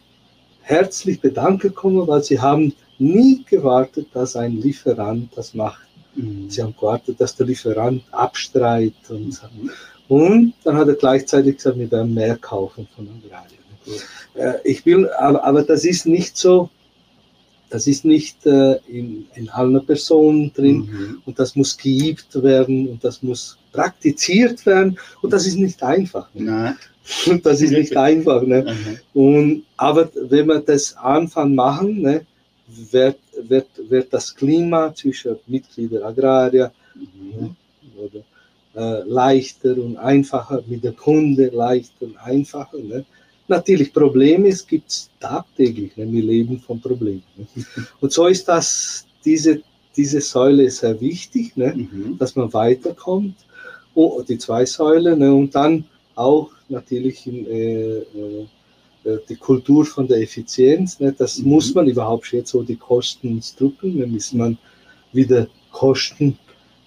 herzlich bedanken gekommen, weil sie haben nie gewartet, dass ein Lieferant das macht. Mhm. Sie haben gewartet, dass der Lieferant abstreitet und, mhm. und dann hat er gleichzeitig gesagt, wir werden mehr kaufen von Agrarien. Mhm. Äh, ich will, aber, aber das ist nicht so, das ist nicht äh, in, in allen Personen drin mhm. und das muss geübt werden und das muss praktiziert werden und das ist nicht einfach. Ne? Das ist nicht einfach. Ne? Mhm. Und, aber wenn wir das Anfang machen, ne, wird, wird, wird das Klima zwischen Mitgliedern Agrarier mhm. ne, oder, äh, leichter und einfacher, mit der Kunde leichter und einfacher. Ne? Natürlich, Probleme gibt es tagtäglich. Ne? Wir leben von Problemen. Ne? Und so ist das, diese, diese Säule sehr wichtig, ne? Mhm. dass man weiterkommt. Oh, die zwei Säulen ne? und dann auch natürlich in, äh, äh, die Kultur von der Effizienz. Ne? Das mhm. muss man überhaupt jetzt so die Kosten drücken. Dann muss man wieder Kosten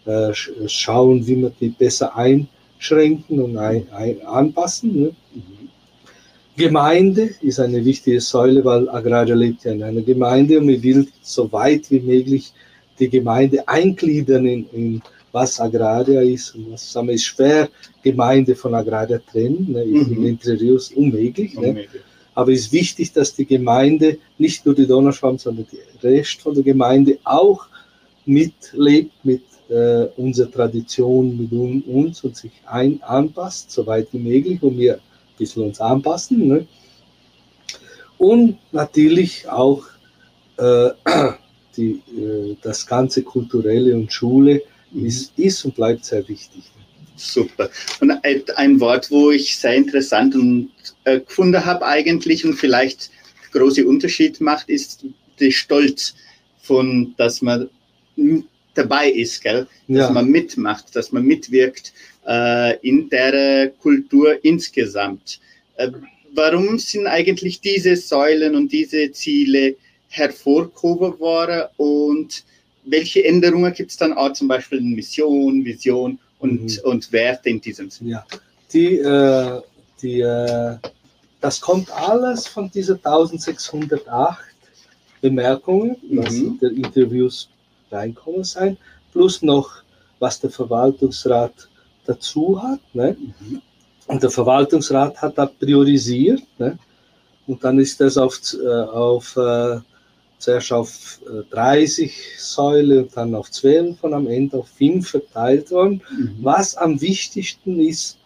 äh, schauen, wie man die besser einschränken und ein, ein, anpassen. Ne? Mhm. Gemeinde ist eine wichtige Säule, weil Agraria lebt ja in einer Gemeinde und man will so weit wie möglich die Gemeinde eingliedern in, in was Agraria ist und was sagen wir, ist schwer, Gemeinde von Agraria trennen. Ne? Mhm. In Rios unmöglich. Ne? Aber es ist wichtig, dass die Gemeinde, nicht nur die Donauschwamm, sondern der Rest von der Gemeinde auch mitlebt mit äh, unserer Tradition, mit un, uns und sich ein, anpasst, soweit wie möglich, und wir bisschen uns anpassen. Ne? Und natürlich auch äh, die, äh, das ganze Kulturelle und Schule mhm. ist, ist und bleibt sehr wichtig. Super. Und ein Wort, wo ich sehr interessant und, äh, gefunden habe eigentlich und vielleicht große Unterschied macht, ist der Stolz von, dass man dabei ist, gell? dass ja. man mitmacht, dass man mitwirkt äh, in der Kultur insgesamt. Äh, warum sind eigentlich diese Säulen und diese Ziele hervorgehoben worden und welche Änderungen gibt es dann auch zum Beispiel in Mission, Vision und, mhm. und Werte in diesem Sinne? Ja, die, äh, die, äh, das kommt alles von dieser 1608 Bemerkungen, was mhm. in der Interviews reinkommen sein, plus noch, was der Verwaltungsrat dazu hat. Ne? Und der Verwaltungsrat hat da priorisiert. Ne? Und dann ist das auf, äh, auf äh, zuerst auf 30 äh, Säule und dann auf 12 und am Ende auf 5 verteilt worden. Mhm. Was am wichtigsten ist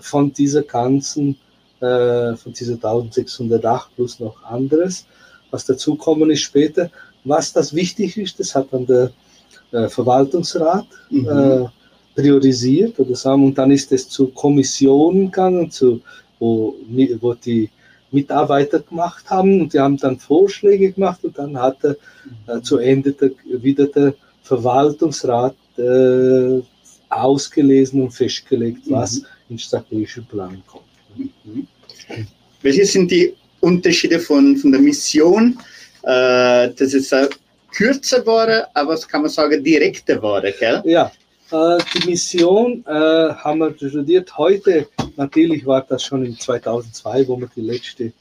von dieser ganzen, äh, von dieser 1608 plus noch anderes, was dazu kommen ist später, was das wichtig ist, das hat dann der äh, Verwaltungsrat mhm. äh, priorisiert oder sagen, und dann ist es zu Kommissionen gegangen, zu, wo, wo die Mitarbeiter gemacht haben und die haben dann Vorschläge gemacht und dann hat er, äh, zu Ende der, wieder der Verwaltungsrat äh, ausgelesen und festgelegt, mhm. was in strategischen Plan kommt. Mhm. Welche sind die Unterschiede von, von der Mission? Äh, das ist äh, kürzer wurde, aber was kann man sagen, direkter wurde, gell? Ja, äh, die Mission äh, haben wir studiert. Heute, natürlich war das schon in 2002, wo wir die letzte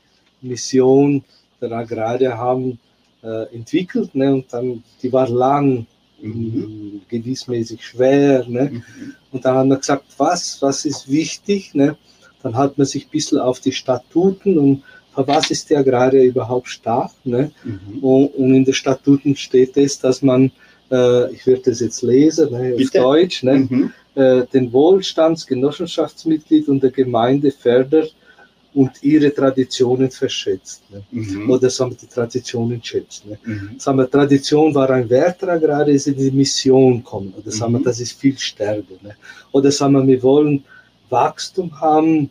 Mission der Agrarier haben äh, entwickelt. Ne? Und dann, die war lang, mhm. gewiessmäßig schwer. Ne? Mhm. Und dann haben wir gesagt, was, was ist wichtig? Ne? Dann hat man sich ein bisschen auf die Statuten und für was ist der Agrarier überhaupt stark? Ne? Mhm. Und, und, in den Statuten steht es, dass man äh, ich werde das jetzt lesen, ne, auf Deutsch, ne, mhm. äh, den Wohlstandsgenossenschaftsmitglied und der Gemeinde fördert und ihre Traditionen verschätzt. Ne? Mhm. Oder sagen wir, die Traditionen schätzt. Ne? Mhm. Sagen wir, Tradition war ein Wert gerade ist in die Mission kommen. Oder sagen wir, mhm. das ist viel stärker. Ne? Oder sagen wir, wir wollen Wachstum haben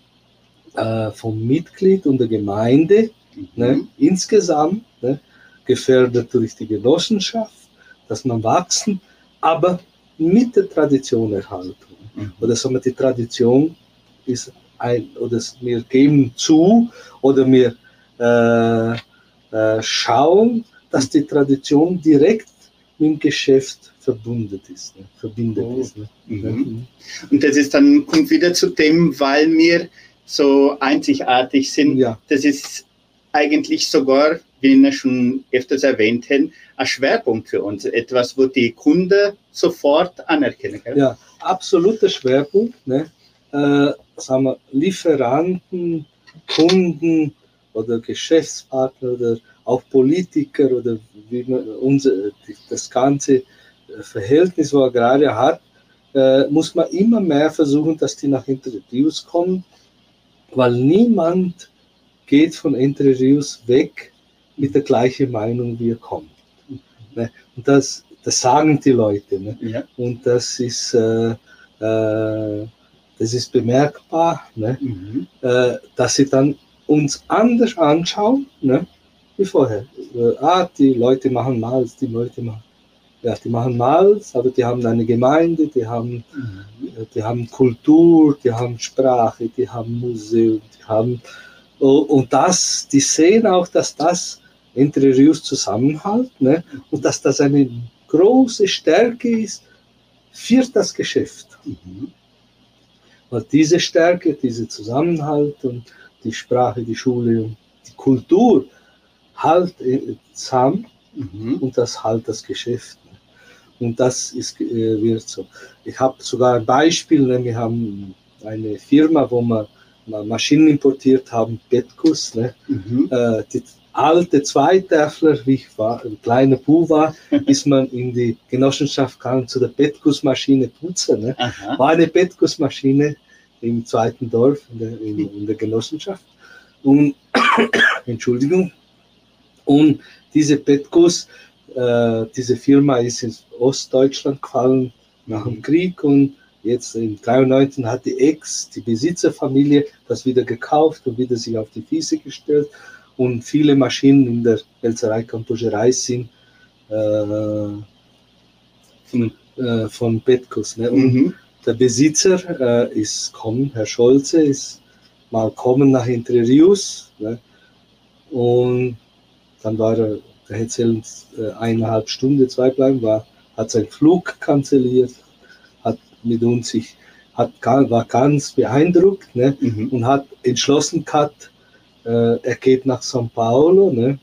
äh, vom Mitglied und der Gemeinde mhm. ne? insgesamt, ne? gefördert durch die Genossenschaft dass man wachsen, aber mit der Tradition erhalten. Mhm. Oder sagen wir, die Tradition ist ein, oder wir geben zu oder wir äh, äh, schauen, dass die Tradition direkt mit dem Geschäft verbunden ist, ne? verbindet oh. ist. Ne? Mhm. Und das ist dann, kommt wieder zu dem, weil wir so einzigartig sind. Ja. Das ist eigentlich sogar, wie wir schon öfters erwähnt haben, ein Schwerpunkt für uns, etwas, wo die Kunden sofort anerkennen können. Ja, absoluter Schwerpunkt. Ne? Äh, sagen wir, Lieferanten, Kunden oder Geschäftspartner oder auch Politiker oder wie man unser, das ganze Verhältnis, wo er gerade hat, äh, muss man immer mehr versuchen, dass die nach Interviews kommen, weil niemand geht von Interviews weg mit der gleichen Meinung, wie er kommt. Ne? Und das, das sagen die Leute. Ne? Ja. Und das ist, äh, äh, das ist bemerkbar, ne? Mhm. Äh, dass sie dann uns anders anschauen ne? wie vorher. Äh, ah, die Leute machen Malz, die Leute machen. Ja, die machen Malz, aber die haben eine Gemeinde, die haben, mhm. Äh, die haben Kultur, die haben Sprache, die haben Museum, die haben und das, die sehen auch, dass das Entre Rios Zusammenhalt ne? und dass das eine große Stärke ist für das Geschäft. Mhm. Weil diese Stärke, dieser Zusammenhalt und die Sprache, die Schule und die Kultur halt zusammen mhm. und das halt das Geschäft. Ne? Und das ist, äh, wird so. Ich habe sogar ein Beispiel, ne? wir haben eine Firma, wo wir Maschinen importiert haben, Petkus, ne? Mhm. Äh, die alte Zweitäfler, wie ich war, ein kleiner Bu war, ist man in die Genossenschaft gegangen zu der Bettgussmaschine putzen. Ne? War eine Bettgussmaschine im zweiten Dorf in der, in, in der Genossenschaft. Und, Entschuldigung. Und diese Bettguss, äh, diese Firma ist in Ostdeutschland gefallen nach dem Krieg und jetzt im 93 hat die Ex, die Besitzerfamilie, das wieder gekauft und wieder sich auf die Füße gestellt und viele Maschinen in der Pelzerei Kampugerei sind äh, von, äh, von Petkus. Ne? Und mhm. der Besitzer äh, ist kommen, Herr Scholze, ist mal kommen nach Entre Rios. Ne? Und dann war er, der hätte äh, eineinhalb Stunden, zwei bleiben, war, hat seinen Flug kanzelliert, mit uns sich, hat, war ganz beeindruckt ne? Mhm. und hat entschlossen gehabt, äh, er geht nach São Paulo, ne?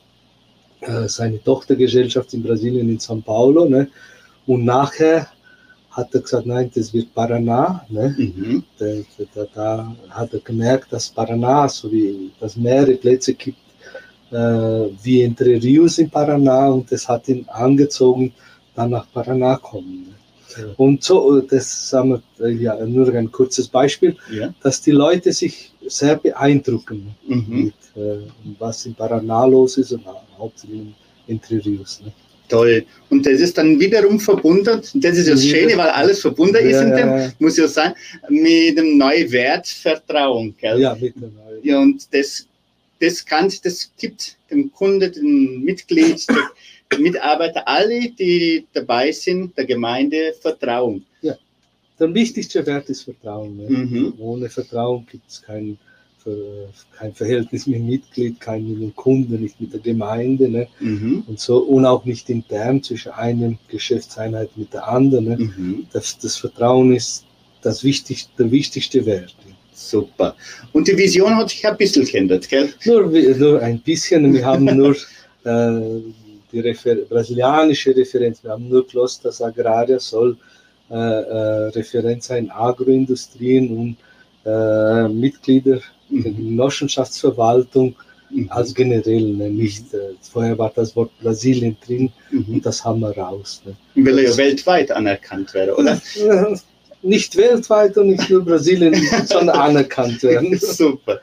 Äh, seine Tochtergesellschaft in Brasilien in São Paulo. Ne? Und nachher hat er gesagt, nein, das wird Paraná. Ne? Mhm. Da, da, da, hat er gemerkt, dass Paraná, so wie dass mehrere Plätze gibt, äh, wie Entre Rios in Paraná und das hat ihn angezogen, dann nach Paraná kommen. Ne? Und so, das sagen wir, ja, nur ein kurzes Beispiel, ja. dass die Leute sich sehr beeindrucken mhm. mit, äh, was in Paraná los ist und hauptsächlich in Entre Rios. Ne? Toll. Und das ist dann wiederum verbunden, das ist das Schöne, weil alles verbunden ja, ist in dem, muss ich auch sagen, mit dem neuen Wert Vertrauen. Gell? Ja, mit dem neuen. Ja, und das, das, kann, das gibt dem Kunde, dem Mitglied, Mitarbeiter, alle, die dabei sind, der Gemeinde Vertrauen. Ja, der wichtigste Wert ist Vertrauen. Ne? Mhm. Ohne Vertrauen gibt es kein, kein Verhältnis mit dem Mitglied, kein mit dem Kunden, nicht mit der Gemeinde. Ne? Mhm. Und, so, und auch nicht intern zwischen einer Geschäftseinheit mit der anderen. Ne? Mhm. Das, das Vertrauen ist das wichtigste, der wichtigste Wert. Super. Und die Vision hat sich ein bisschen geändert, gell? Nur, nur ein bisschen. Wir haben nur äh, die Refer brasilianische Referenz. Wir haben nur Klosters Agraria soll äh, äh, Referenz sein, Agroindustrien und äh, Mitglieder mhm. der Genossenschaftsverwaltung mhm. als generell, ne? nicht, äh, vorher war das Wort Brasilien drin mhm. und das haben wir raus. Ne? Will er ja weltweit anerkannt werden, oder? nicht weltweit und nicht nur Brasilien, sondern anerkannt werden. Super.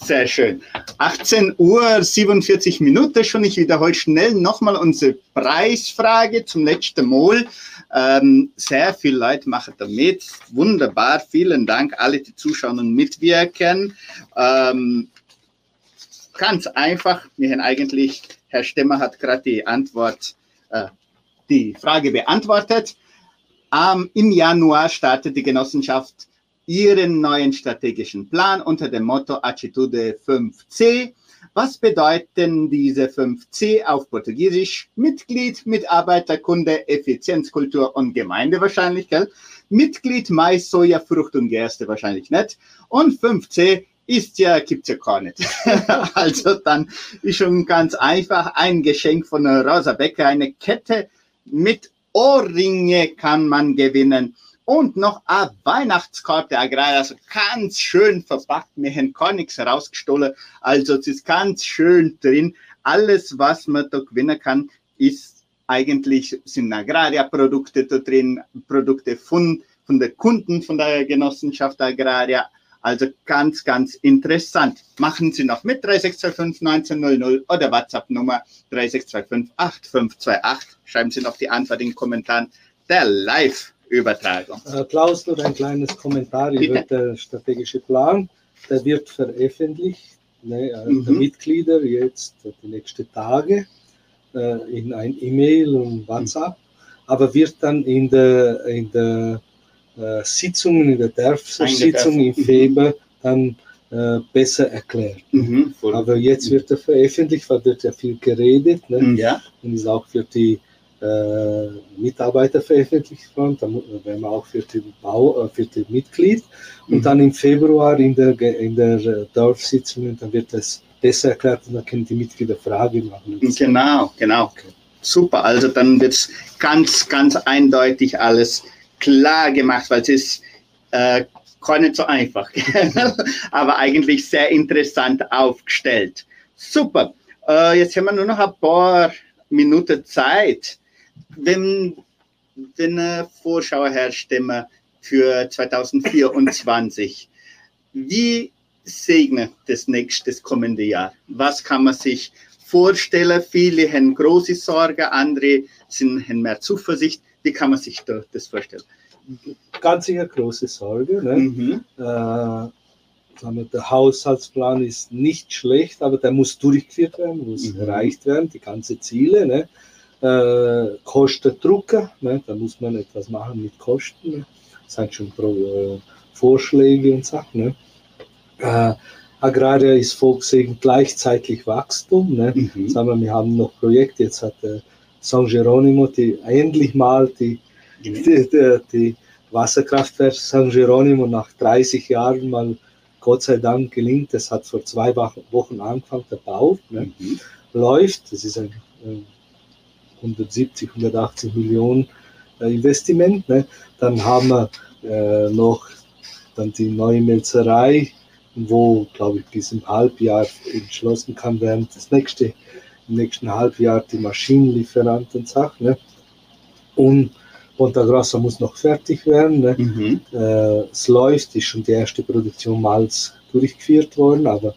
Sehr schön. 18 Uhr 47 Minuten schon. Ich wiederhole schnell nochmal unsere Preisfrage zum letzten Mal. Ähm, sehr viele Leute machen da mit. Wunderbar. Vielen Dank, alle, die zuschauen und mitwirken. Ähm, ganz einfach. Wir haben eigentlich, Herr Stemmer hat gerade die Antwort, äh, die Frage beantwortet. Ähm, Im Januar startet die Genossenschaft ihren neuen strategischen Plan unter dem Motto Attitude 5C. Was bedeuten diese 5C auf Portugiesisch? Mitglied, Mitarbeiter, Kunde, Effizienzkultur und Gemeinde wahrscheinlich, gell? Mitglied, Mais, Soja, Frucht und Gerste wahrscheinlich nicht. Und 5C ist ja, gibt's ja gar nicht. also dann ist schon ganz einfach ein Geschenk von Rosa Becker, eine Kette mit Ohrringe kann man gewinnen und noch ein Weihnachtskorb der Agrar, also ganz schön verpackt. Wir haben gar nichts rausgestohlen. Also es ist ganz schön drin. Alles, was man da gewinnen kann, ist eigentlich, sind Agraria-Produkte da drin, Produkte von, von den Kunden von der Genossenschaft Agraria. Also ganz, ganz interessant. Machen Sie noch mit 3625 1900 oder WhatsApp-Nummer 3625 8528. Schreiben Sie noch die Antwort in den Kommentaren der Live. Übertragung. Äh, Klaus, nur ein kleines Kommentar über den strategischen Plan. Der wird veröffentlicht, ne, äh, mhm. der Mitglieder jetzt die nächsten Tage äh, in ein E-Mail und WhatsApp, mhm. aber wird dann in der, in der äh, Sitzung, in der Dörfsitzung im Februar dann äh, besser erklärt. Mhm, aber jetzt wird er veröffentlicht, weil wird ja viel geredet ne? ja. und ist auch für die äh, Mitarbeiter veröffentlicht worden, dann werden wir auch für den Bau, äh, für den Mitglied und mhm. dann im Februar in der, in der äh, Dorfsitzung, dann wird das besser erklärt und dann können die Mitglieder Fragen machen. Genau, genau. Okay. Super, also dann wird es ganz, ganz eindeutig alles klar gemacht, weil es ist äh, gar nicht so einfach, aber eigentlich sehr interessant aufgestellt. Super. Äh, jetzt haben wir nur noch ein paar Minuten Zeit. Wenn, wenn eine Vorschau herstellen für 2024, wie segnet das nächste, das kommende Jahr? Was kann man sich vorstellen? Viele haben große Sorge, andere sind, haben mehr Zuversicht. Wie kann man sich das vorstellen? Ganz sicher große Sorge. Ne? Mhm. Äh, der Haushaltsplan ist nicht schlecht, aber der muss durchgeführt werden, muss mhm. erreicht werden, die ganzen Ziele. Ne? Äh, Kostendrucker, ne? da muss man etwas machen mit Kosten. Ne? Das sind schon Pro, äh, Vorschläge und Sachen. Ne? Äh, Agraria ist Volkswagen gleichzeitig Wachstum. Ne? Mhm. Sagen wir, wir haben noch Projekte, jetzt hat äh, San Geronimo die endlich mal die, die, die, die Wasserkraftwerk San Geronimo nach 30 Jahren mal Gott sei Dank gelingt. Das hat vor zwei Wochen angefangen, der Bau ne? mhm. läuft. Das ist ein äh, 170, 180 Millionen äh, Investment. Ne? Dann haben wir äh, noch dann die neue Melzerei, wo, glaube ich, bis im Halbjahr entschlossen kann werden, das nächste, im nächsten Halbjahr die Maschinenlieferanten Sachen. Ne? Und Ponta Grossa muss noch fertig werden. Ne? Mhm. Äh, es läuft, ist schon die erste Produktion Malz durchgeführt worden, aber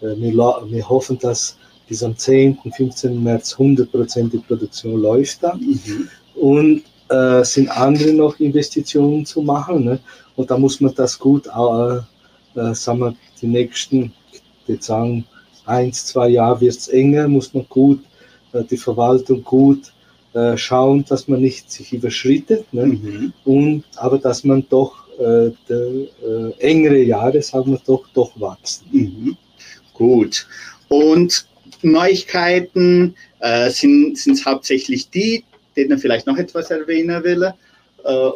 äh, wir, wir, hoffen, dass bis am 10. und 15. März 100% die Produktion läuft dann. Mhm. Und äh, sind andere noch Investitionen zu machen. Ne? Und da muss man das gut, äh, äh, sagen wir, die nächsten, ich sagen, eins, zwei Jahre wird es enger, muss man gut, äh, die Verwaltung gut äh, schauen, dass man nicht sich überschrittet, ne? Mhm. und, aber dass man doch äh, de, engere Jahre, sagen wir doch, doch wachsen. Mhm. Gut. Und Neuigkeiten äh, sind es hauptsächlich die, denen er vielleicht noch etwas erwähnen will. Äh,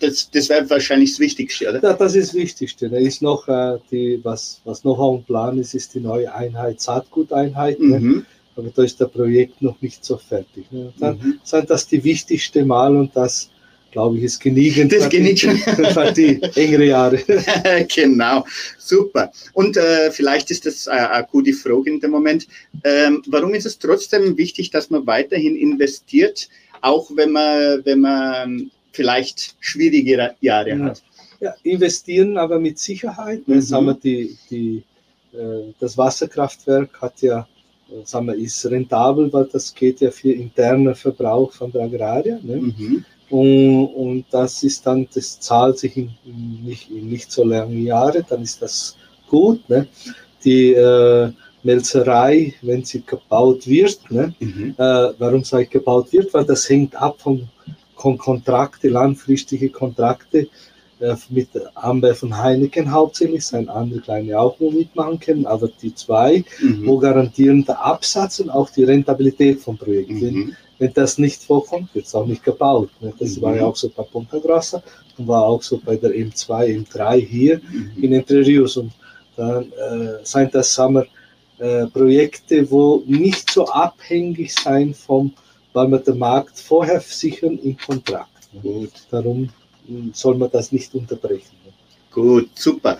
das, das wäre wahrscheinlich das Wichtigste, oder? Ja, das ist das Wichtigste. Da ist noch äh, die, was, was noch auf dem Plan ist, ist die neue Einheit, Saatguteinheit. Ne? Mhm. Ne? aber da ist der Projekt noch nicht so fertig. Ne? Dann mhm. sind das die wichtigste Mal und das, glaube ich, ist genügend das für, die, für die engere Jahre. genau, super. Und äh, vielleicht ist das äh, eine gute Frage in dem Moment. Ähm, warum ist es trotzdem wichtig, dass man weiterhin investiert, auch wenn man, wenn man vielleicht schwierige Jahre ja. hat? Ja, investieren, aber mit Sicherheit. Mhm. Sagen wir, die, die, äh, das Wasserkraftwerk hat ja sagen wir, ist rentabel, weil das geht ja für internen Verbrauch von der Agrarier. Ne? Mhm. Und, und, das ist dann, das zahlt sich in, in, nicht, in nicht so langen Jahren, dann ist das gut. Ne? Die äh, Melzerei, wenn sie gebaut wird, ne? Mhm. Äh, warum sage ich gebaut wird? Weil das hängt ab von, von Kontrakte, langfristige Kontrakte äh, mit Amber von Heineken hauptsächlich, sein andere kleine auch nur mitmachen können, aber die zwei, mhm. wo garantieren der Absatz und auch die Rentabilität vom Projekt. Mhm. Wenn, das nicht vorkommt, wird es auch nicht gebaut. Ne? Das mhm. war ja auch so bei Ponta Grossa und war auch so bei der M2, M3 hier mhm. in Entre Rios. Und dann äh, sind das Sommer äh, Projekte, wo nicht so abhängig sein vom, weil man den Markt vorher sichern im Kontrakt. Ne? Gut. Darum soll man das nicht unterbrechen. Gut, super.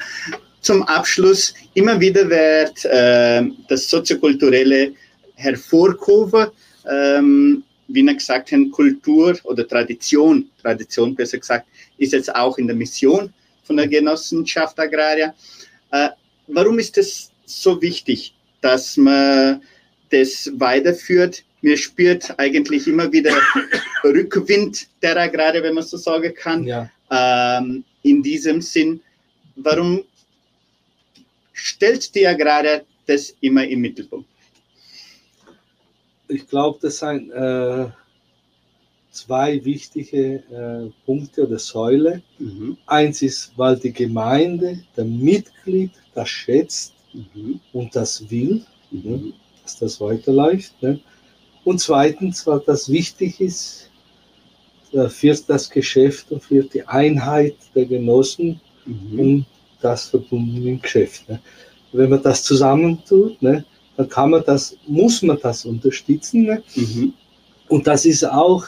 Zum Abschluss, immer wieder wird äh, das soziokulturelle hervorgehoben. Ähm, wie wir gesagt haben, Kultur oder Tradition, Tradition besser gesagt, ist jetzt auch in der Mission von der Genossenschaft Agraria. Äh, warum ist es so wichtig, dass man das weiterführt? Mir spürt eigentlich immer wieder Rückwind derer, gerade wenn man so sagen kann. Ja. Ähm, in diesem Sinn, warum stellt dir gerade das immer im Mittelpunkt? Ich glaube, das sind äh, zwei wichtige äh, Punkte oder Säule. Mhm. Eins ist, weil die Gemeinde, der Mitglied, das schätzt mhm. und das will, mhm. ne, dass das weiterläuft. Ne? Und zweitens, weil das wichtig ist äh, für das Geschäft und für die Einheit der Genossen mhm. und das verbundene Geschäft. Ne? Wenn man das zusammentut, ne, dann kann man das, muss man das unterstützen. Ne? Mhm. Und das ist auch,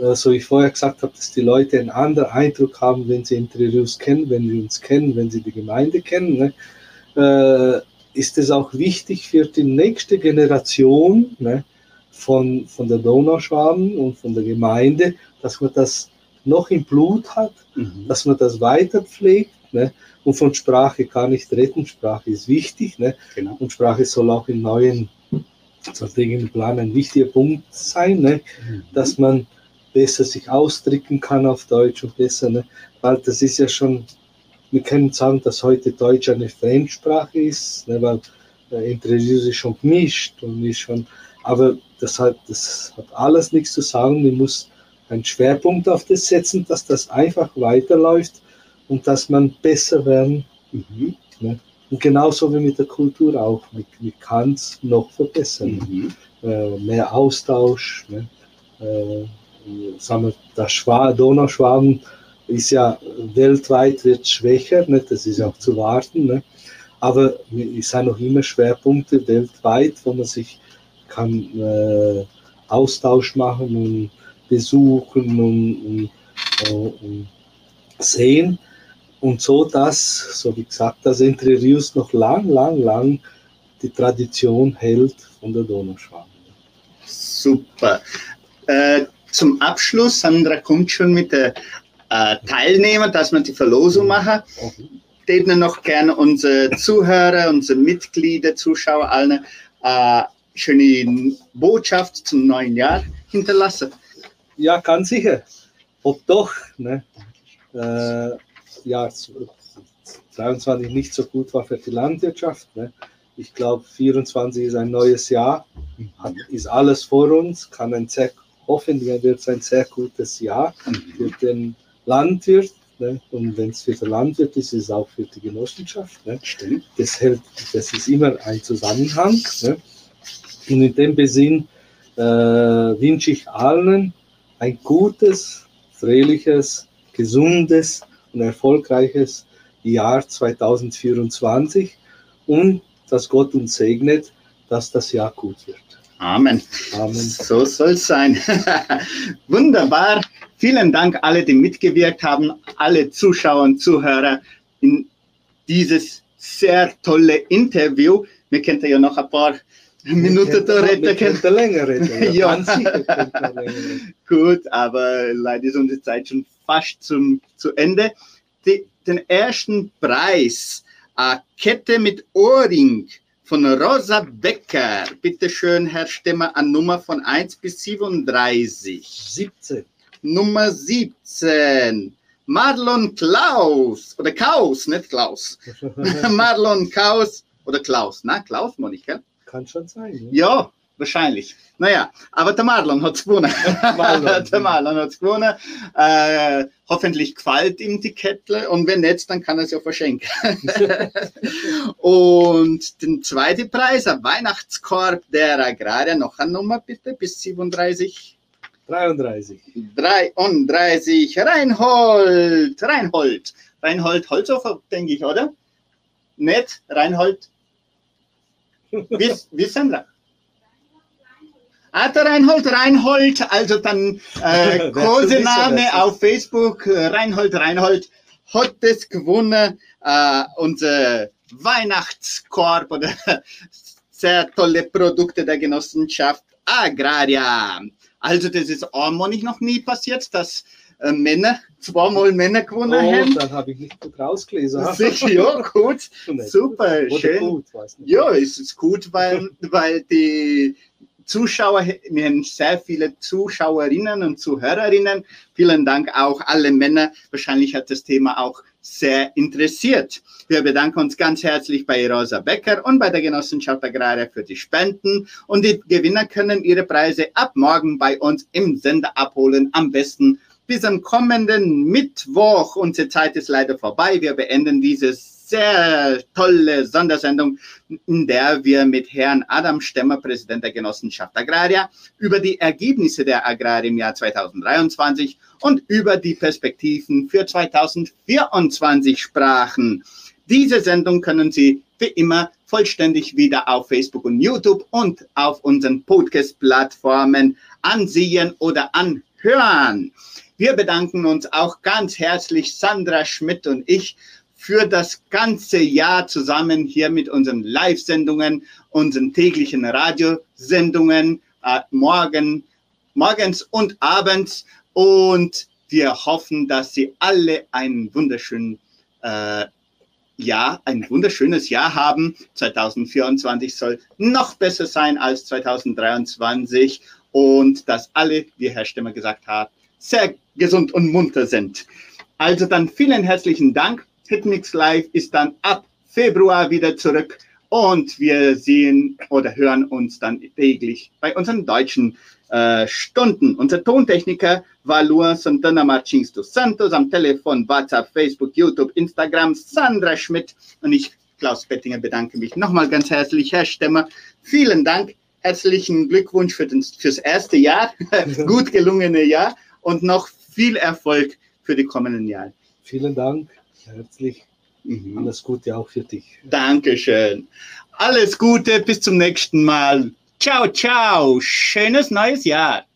äh, so wie ich vorher gesagt habe, dass die Leute einen anderen Eindruck haben, wenn sie Entre Rios kennen, wenn sie uns kennen, wenn sie die Gemeinde kennen. Ne? Äh, ist es auch wichtig für die nächste Generation ne, von, von der Donauschwaben und von der Gemeinde, dass man das noch im Blut hat, mhm. dass man das weiter pflegt. Ne? Und von Sprache kann nicht retten. Sprache ist wichtig. Ne? Genau. Und Sprache soll auch im neuen strategischen Plan ein wichtiger Punkt sein, ne? Mhm. dass man besser sich ausdrücken kann auf Deutsch und besser, ne? weil das ist ja schon wir können sagen, dass heute Deutsch eine Fremdsprache ist, ne, weil äh, Interviews ist schon gemischt und ist schon, aber das hat, das hat alles nichts zu sagen. Man muss einen Schwerpunkt auf das setzen, dass das einfach weiterläuft und dass man besser werden. Mhm. Ne? Und genauso wie mit der Kultur auch. Man, kann es noch verbessern. Mhm. Äh, mehr Austausch. Ne? Äh, sagen wir, das Schwa Donauschwaben ist ja weltweit wird schwächer, ne? das ist auch zu warten. Ne? Aber es sind noch immer Schwerpunkte weltweit, wo man sich kann äh, Austausch machen und besuchen und, und, und, sehen. Und so, dass, so wie gesagt, dass Entre Rios noch lang, lang, lang die Tradition hält von der Donauschwaben. Super. Äh, zum Abschluss, Sandra kommt schon mit der äh, Teilnehmer, dass wir die Verlosung mhm. machen. Denen noch gerne unsere Zuhörer, unsere Mitglieder, Zuschauer, alle äh, schöne Botschaft zum neuen Jahr hinterlassen. Ja, ganz sicher. Ob doch, ne? Äh, ja, 23 nicht so gut war für die Landwirtschaft. Ne? Ich glaube, 24 ist ein neues Jahr, hat, ist alles vor uns, kann ein sehr, hoffentlich wird es ein sehr gutes Jahr für den Landwirt. Ne? Und wenn es für den Landwirt ist, ist es auch für die Genossenschaft. Ne? Stimmt. Das, hält, das ist immer ein Zusammenhang. Ne? Und in dem Besinn äh, wünsche ich allen ein gutes, fröhliches, gesundes und erfolgreiches Jahr 2024 und dass Gott uns segnet, dass das Jahr gut wird. Amen. Amen. So soll es sein. Wunderbar. Vielen Dank alle, die mitgewirkt haben, alle Zuschauer und Zuhörer in dieses sehr tolle Interview. Wir kennen ja noch ein paar Minuten da reden können. länger reden. Ja, ja. Gut, aber leider ist unsere Zeit schon fast zum, zu Ende. Die, den ersten Preis, eine Kette mit Ohrring von Rosa Becker. Bitte schön, Herr Stemmer, an Nummer von 1 bis 37. 17. Nummer 17. Marlon Klaus oder Kaus, nicht Klaus. Marlon Kaus oder Klaus, na Klaus, Monika? Kann schon sein. Ne? Ja, wahrscheinlich. Naja, aber der Marlon hat es gewonnen. Marlon. der Marlon hat es gewonnen. Äh, hoffentlich gefällt ihm die Kettle und wenn nicht, dann kann er es ja verschenken. und den zweiten Preis, ein Weihnachtskorb der Agraria, noch eine Nummer bitte, bis 37. 33. 33. Reinhold. Reinhold. Reinhold Holzhofer, denke ich, oder? Nett, Reinhold. Wie, Ah, der Reinhold Reinhold, also dann äh, Kosename auf Facebook, äh, Reinhold Reinhold, hat das gewonnen, äh, unser Weihnachtskorb oder sehr tolle Produkte der Genossenschaft Agraria. Also das ist einmal noch nie passiert, dass äh, Männer, zweimal Männer gewonnen oh, haben. dann habe ich nicht gut rausgelesen. Sicher, ja, gut, super, schön. Gut, ja, es ist gut, weil, weil die Zuschauer, wir haben sehr viele Zuschauerinnen und Zuhörerinnen. Vielen Dank auch alle Männer. Wahrscheinlich hat das Thema auch sehr interessiert. Wir bedanken uns ganz herzlich bei Rosa Becker und bei der Genossenschaft Agraria für die Spenden und die Gewinner können ihre Preise ab morgen bei uns im Sender abholen. Am besten bis am kommenden Mittwoch. Unsere Zeit ist leider vorbei. Wir beenden dieses sehr tolle Sondersendung, in der wir mit Herrn Adam Stemmer, Präsident der Genossenschaft Agraria, über die Ergebnisse der Agraria im Jahr 2023 und über die Perspektiven für 2024 sprachen. Diese Sendung können Sie wie immer vollständig wieder auf Facebook und YouTube und auf unseren Podcast-Plattformen ansehen oder anhören. Wir bedanken uns auch ganz herzlich, Sandra Schmidt und ich, für das ganze Jahr zusammen hier mit unseren Live-Sendungen, unseren täglichen Radiosendungen, äh, morgen, morgens und abends. Und wir hoffen, dass Sie alle einen wunderschönen äh, Jahr, ein wunderschönes Jahr haben. 2024 soll noch besser sein als 2023 und dass alle, wie Herr Stemmer gesagt hat, sehr gesund und munter sind. Also dann vielen herzlichen Dank. Hitmix Live ist dann ab Februar wieder zurück und wir sehen oder hören uns dann täglich bei unseren deutschen äh, Stunden. Unser Tontechniker war Luan Santana Martins dos Santos, am Telefon, WhatsApp, Facebook, YouTube, Instagram, Sandra Schmidt und ich, Klaus Bettinger, bedanke mich nochmal ganz herzlich, Herr Stemmer. Vielen Dank, herzlichen Glückwunsch für den, fürs erste Jahr, gut gelungene Jahr und noch viel Erfolg für die kommenden Jahre. Vielen Dank, herzlich. Mhm. Alles Gute auch für dich. Dankeschön. Alles Gute, bis zum nächsten Mal. Ciao, ciao. Schönes neues Jahr.